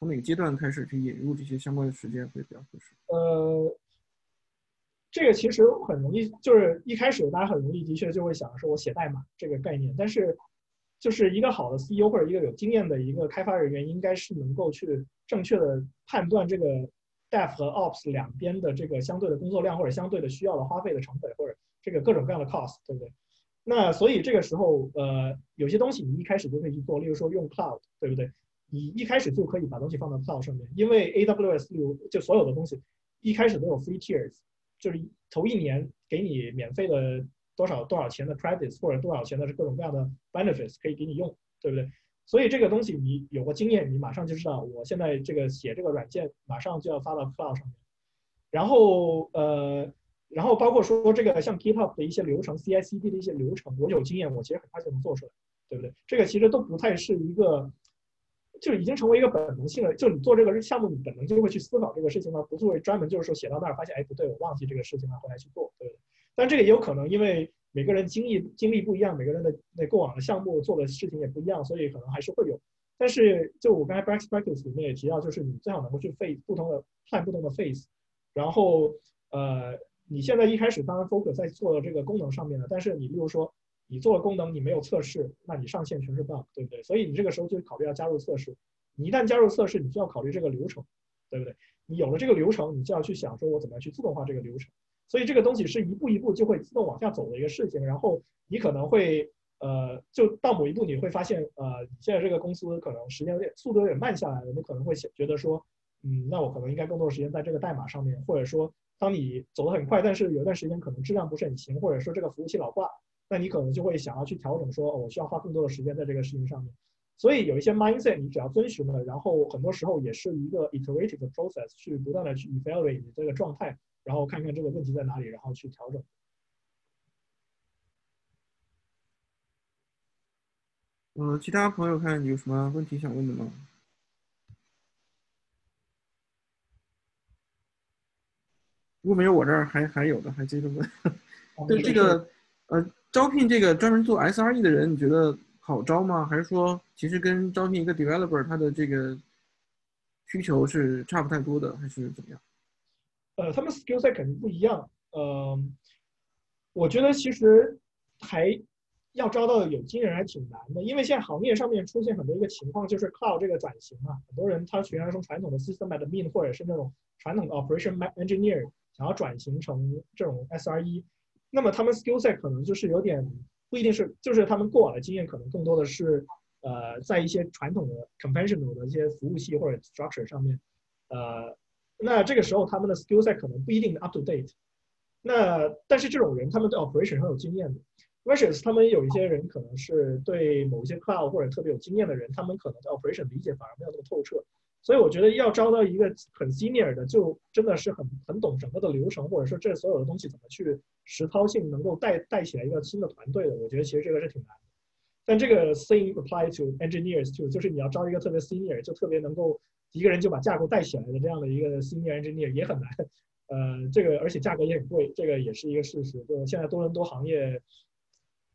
从哪个阶段开始去引入这些相关的时间会比较合适？呃，这个其实很容易，就是一开始大家很容易的确就会想说我写代码这个概念，但是就是一个好的 CEO 或者一个有经验的一个开发人员，应该是能够去正确的判断这个 Dev 和 Ops 两边的这个相对的工作量或者相对的需要的花费的成本或者这个各种各样的 cost，对不对？那所以这个时候，呃，有些东西你一开始就可以去做，例如说用 Cloud，对不对？你一开始就可以把东西放到 Cloud 上面，因为 AWS 有就所有的东西一开始都有 free tiers，就是头一年给你免费的多少多少钱的 credits 或者多少钱的是各种各样的 benefits 可以给你用，对不对？所以这个东西你有过经验，你马上就知道，我现在这个写这个软件马上就要发到 Cloud 上面，然后呃，然后包括说这个像 GitHub 的一些流程，CI/CD 的一些流程，我有经验，我其实很快就能做出来，对不对？这个其实都不太是一个。就已经成为一个本能性了。就你做这个项目，你本能就会去思考这个事情了，不会专门就是说写到那儿发现，哎，不对，我忘记这个事情了，后来去做，对不对？但这个也有可能，因为每个人经历经历不一样，每个人的那过往的项目做的事情也不一样，所以可能还是会有。但是就我刚才 best practice 里面也提到，就是你最好能够去 face 不同的 plan 不同的 face，然后呃，你现在一开始当然 focus 在做这个功能上面了，但是你比如说。你做了功能，你没有测试，那你上线全是 bug，对不对？所以你这个时候就考虑要加入测试。你一旦加入测试，你就要考虑这个流程，对不对？你有了这个流程，你就要去想说，我怎么样去自动化这个流程。所以这个东西是一步一步就会自动往下走的一个事情。然后你可能会，呃，就到某一步你会发现，呃，现在这个公司可能时间有点速度有点慢下来了，你可能会觉得说，嗯，那我可能应该更多时间在这个代码上面，或者说，当你走得很快，但是有一段时间可能质量不是很行，或者说这个服务器老挂。那你可能就会想要去调整，说我需要花更多的时间在这个事情上面。所以有一些 mindset，你只要遵循了，然后很多时候也是一个 iterative 的 process，去不断的去 evaluate 你这个状态，然后看看这个问题在哪里，然后去调整。呃，其他朋友看有什么问题想问的吗？如果没有，我这儿还还有的，还接着问。对这个，呃。招聘这个专门做 SRE 的人，你觉得好招吗？还是说其实跟招聘一个 developer 他的这个需求是差不太多的，还是怎么样？呃，他们 skill set 肯定不一样。呃，我觉得其实还要招到有经验人还挺难的，因为现在行业上面出现很多一个情况，就是 cloud 这个转型嘛，很多人他原来从传统的 system admin 或者是那种传统的 operation engineer 想要转型成这种 SRE。那么他们 skill set 可能就是有点不一定是，就是他们过往的经验可能更多的是，呃，在一些传统的 conventional 的一些服务器或者 structure 上面，呃，那这个时候他们的 skill set 可能不一定 up to date。那但是这种人他们对 operation 很有经验的，versus 他们有一些人可能是对某一些 cloud 或者特别有经验的人，他们可能对 operation 理解反而没有那么透彻。所以我觉得要招到一个很 senior 的，就真的是很很懂整个的流程，或者说这所有的东西怎么去实操性能够带带起来一个新的团队的。我觉得其实这个是挺难的。但这个 same apply to engineers too，就是你要招一个特别 senior，就特别能够一个人就把架构带起来的这样的一个 senior engineer 也很难。呃，这个而且价格也很贵，这个也是一个事实。就现在多伦多行业，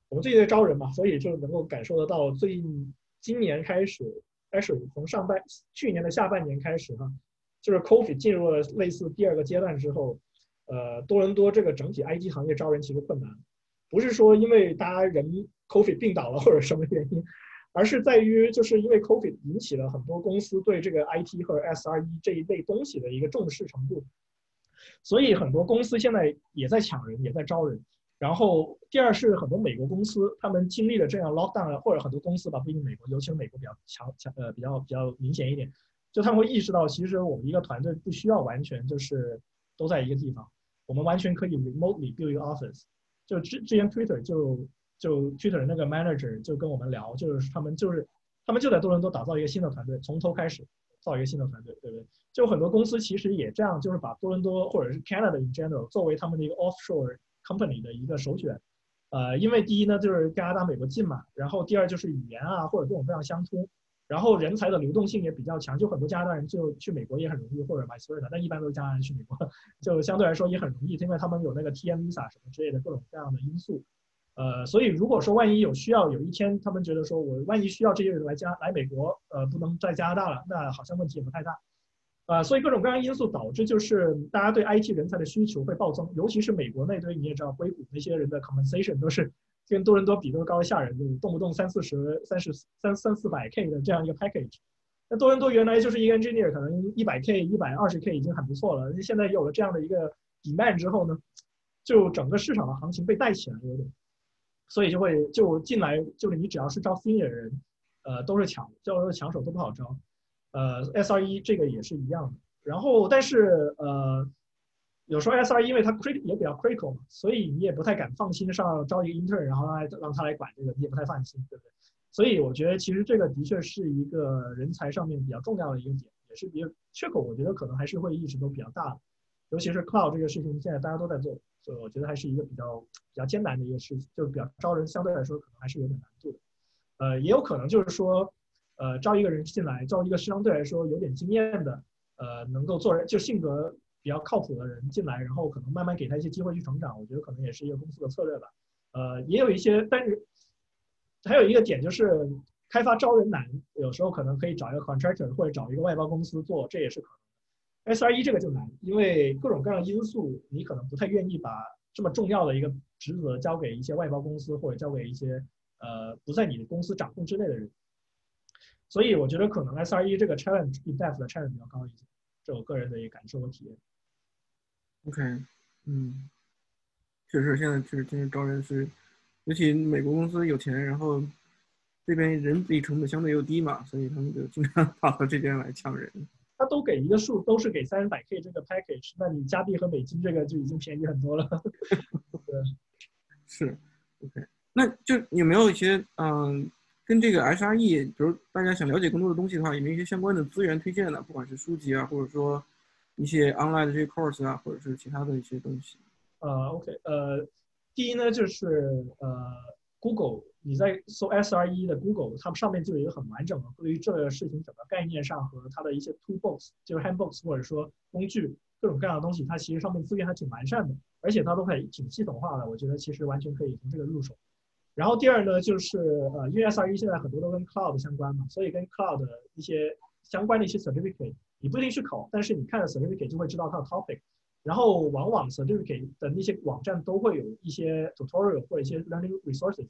我们最近在招人嘛，所以就能够感受得到，最近今年开始。开始从上半去年的下半年开始哈，就是 Coffee 进入了类似第二个阶段之后，呃，多伦多这个整体 IT 行业招人其实困难，不是说因为大家人 Coffee 病倒了或者什么原因，而是在于就是因为 Coffee 引起了很多公司对这个 IT 和 SRE 这一类东西的一个重视程度，所以很多公司现在也在抢人，也在招人。然后第二是很多美国公司，他们经历了这样 lockdown，或者很多公司吧，不一定美国，尤其是美国比较强强呃比较比较明显一点，就他们会意识到，其实我们一个团队不需要完全就是都在一个地方，我们完全可以 remotely build office。就之之前 Twitter 就就 Twitter 那个 manager 就跟我们聊，就是他们就是他们就在多伦多打造一个新的团队，从头开始造一个新的团队，对不对？就很多公司其实也这样，就是把多伦多或者是 Canada in general 作为他们的一个 offshore。Company 的一个首选，呃，因为第一呢就是加拿大、美国近嘛，然后第二就是语言啊或者各种各样相通，然后人才的流动性也比较强，就很多加拿大人就去美国也很容易，或者 vice versa，但一般都是加拿大人去美国，就相对来说也很容易，因为他们有那个 TM visa 什么之类的各种各样的因素。呃，所以如果说万一有需要，有一天他们觉得说我万一需要这些人来加来美国，呃，不能在加拿大了，那好像问题也不太大。啊，所以各种各样因素导致就是大家对 IT 人才的需求会暴增，尤其是美国那堆你也知道，硅谷那些人的 compensation 都是跟多伦多比都高的吓人，就动不动三四十、三十三三四百 K 的这样一个 package。那多伦多原来就是一个 engineer，可能一百 K、一百二十 K 已经很不错了。现在有了这样的一个 demand 之后呢，就整个市场的行情被带起来了，有点，所以就会就进来，就是你只要是招 senior 的人，呃，都是抢，叫抢手都不好招。呃，SRE 这个也是一样的。然后，但是呃，有时候 SRE 因为它 crit 也比较 critical 嘛，所以你也不太敢放心上招一个 intern，然后来让他来管这个，你也不太放心，对不对？所以我觉得其实这个的确是一个人才上面比较重要的一个点，也是比较缺口，我觉得可能还是会一直都比较大的。尤其是 cloud 这个事情，现在大家都在做，所以我觉得还是一个比较比较艰难的一个事情，就是比较招人相对来说可能还是有点难度的。呃，也有可能就是说。呃，招一个人进来，招一个相对来说有点经验的，呃，能够做人就性格比较靠谱的人进来，然后可能慢慢给他一些机会去成长，我觉得可能也是一个公司的策略吧。呃，也有一些，但是还有一个点就是，开发招人难，有时候可能可以找一个 contractor 或者找一个外包公司做，这也是可能。SRE 这个就难，因为各种各样因素，你可能不太愿意把这么重要的一个职责交给一些外包公司或者交给一些呃不在你的公司掌控之内的人。所以我觉得可能 SRE 这个 challenge in depth 的 challenge 比较高一些，这我个人的一个感受和体验。OK，嗯，确实现在确实现在招人是，尤其美国公司有钱，然后这边人力成本相对又低嘛，所以他们就经常跑到这边来抢人。他都给一个数，都是给三百 K 这个 package，那你加币和美金这个就已经便宜很多了。对，是 OK，那就有没有一些嗯？跟这个 SRE，比如大家想了解更多的东西的话，有没有一些相关的资源推荐呢？不管是书籍啊，或者说一些 online 的这些 course 啊，或者是其他的一些东西。呃，OK，呃，第一呢，就是呃，Google，你在搜 SRE 的 Google，它们上面就有一个很完整的对于这个事情整个概念上和它的一些 toolbox，就是 handbooks 或者说工具，各种各样的东西，它其实上面资源还挺完善的，而且它都还挺系统化的。我觉得其实完全可以从这个入手。然后第二呢，就是呃，因为 SRE 现在很多都跟 cloud 相关嘛，所以跟 cloud 一些相关的一些 certificate，你不一定去考，但是你看了 certificate 就会知道它的 topic。然后往往 certificate 的那些网站都会有一些 tutorial 或者一些 learning resources，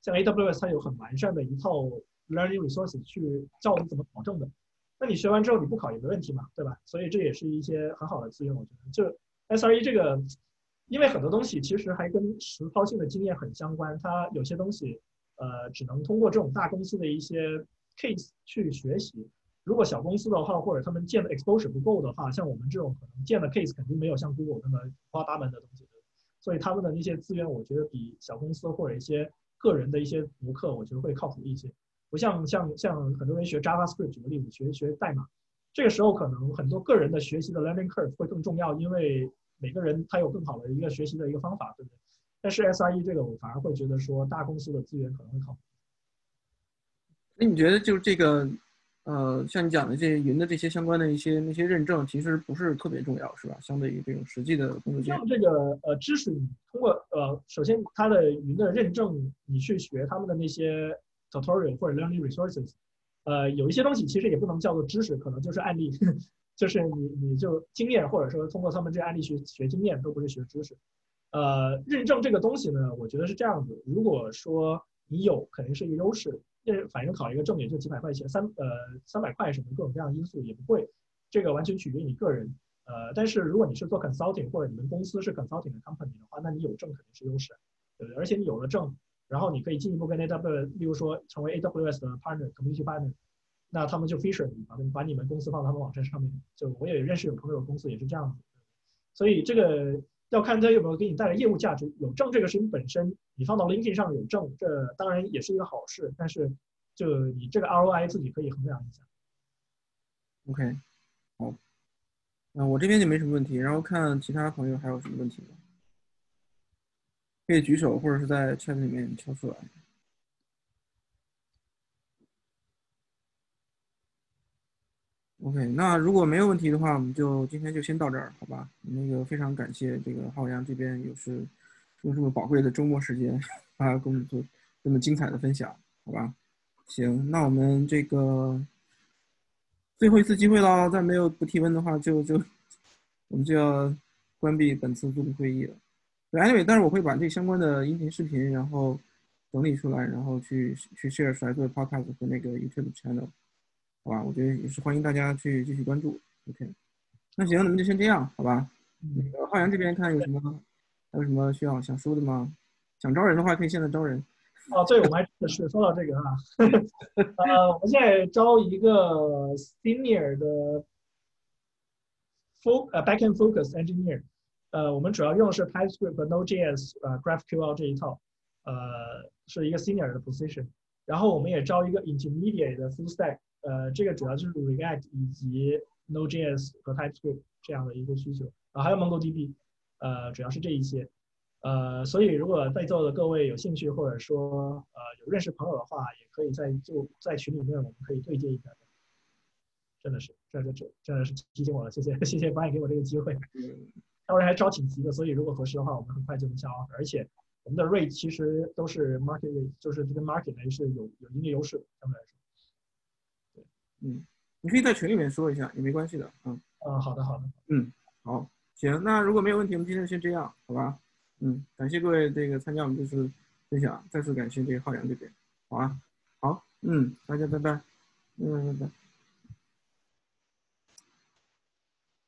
像 AWS 它有很完善的一套 learning resources 去教你怎么考证的。那你学完之后你不考也没问题嘛，对吧？所以这也是一些很好的资源，我觉得。就 SRE 这个。因为很多东西其实还跟实操性的经验很相关，它有些东西，呃，只能通过这种大公司的一些 case 去学习。如果小公司的话，或者他们建的 exposure 不够的话，像我们这种可能建的 case 肯定没有像 Google 那么五花八门的东西。所以他们的那些资源，我觉得比小公司或者一些个人的一些博客，我觉得会靠谱一些。不像像像很多人学 JavaScript 举个例子，学学代码，这个时候可能很多个人的学习的 learning curve 会更重要，因为。每个人他有更好的一个学习的一个方法，对不对？但是 SRE 这个我反而会觉得说大公司的资源可能会好。那你觉得就是这个，呃，像你讲的这些云的这些相关的一些那些认证，其实不是特别重要，是吧？相对于这种实际的工作像这个呃知识，你通过呃，首先它的云的认证，你去学他们的那些 tutorial 或者 learning resources，呃，有一些东西其实也不能叫做知识，可能就是案例。就是你，你就经验，或者说通过他们这案例学学经验，都不是学知识。呃，认证这个东西呢，我觉得是这样子。如果说你有，肯定是一个优势。那反正考一个证也就几百块钱，三呃三百块什么各种各样的因素也不贵，这个完全取决于你个人。呃，但是如果你是做 consulting 或者你们公司是 consulting 的 company 的话，那你有证肯定是优势，对不对？而且你有了证，然后你可以进一步跟 AWS，例如说成为 AWS 的 partner，community partner。那他们就 feature 你，把把你们公司放到他们网站上面。就我也认识有朋友公司也是这样子，所以这个要看他有没有给你带来业务价值。有证这个事情本身，你放到 LinkedIn 上有证，这当然也是一个好事。但是就你这个 ROI 自己可以衡量一下。OK，好，那我这边就没什么问题。然后看其他朋友还有什么问题吗？可以举手或者是在 chat 里面敲出来。OK，那如果没有问题的话，我们就今天就先到这儿，好吧？那个非常感谢这个浩洋这边有是用这么宝贵的周末时间啊跟我们做这么精彩的分享，好吧？行，那我们这个最后一次机会了，再没有不提问的话，就就我们就要关闭本次 Zoom 会议了。Anyway，但是我会把这相关的音频、视频，然后整理出来，然后去去 share 出来做 podcast 和那个 YouTube channel，好吧？我觉得也是欢迎大家去继续关注。OK，那行，咱们就先这样，好吧？那个浩洋这边看有什么还有什么需要想说的吗？想招人的话，可以现在招人。哦，对，我们还真的是说到这个哈，呃，我们现在招一个 senior 的 fo 呃 backend focus engineer，呃，我们主要用的是 TypeScript 和 Node.js 呃 GraphQL 这一套，呃，是一个 senior 的 position。然后我们也招一个 intermediate 的 full stack，呃，这个主要就是 React 以及 Node.js 和 TypeScript 这样的一个需求，啊，还有 MongoDB，呃，主要是这一些。呃，所以如果在座的各位有兴趣，或者说呃有认识朋友的话，也可以在就在群里面，我们可以对接一下。真的是，这这这真的是提醒我了，谢谢谢谢白给我这个机会。待会儿还招挺急的，所以如果合适的话，我们很快就能下 offer。而且我们的 rate 其实都是 market rate，就是这个 market 呢是有有一定优势的，相对来说。对，嗯，你可以在群里面说一下，也没关系的，嗯。嗯，好的好的。嗯，好，行，那如果没有问题，我们今天就先这样，好吧？嗯，感谢各位这个参加我们这次分享，再次感谢这个浩洋这边，好啊，好，嗯，大家拜拜，嗯，拜拜。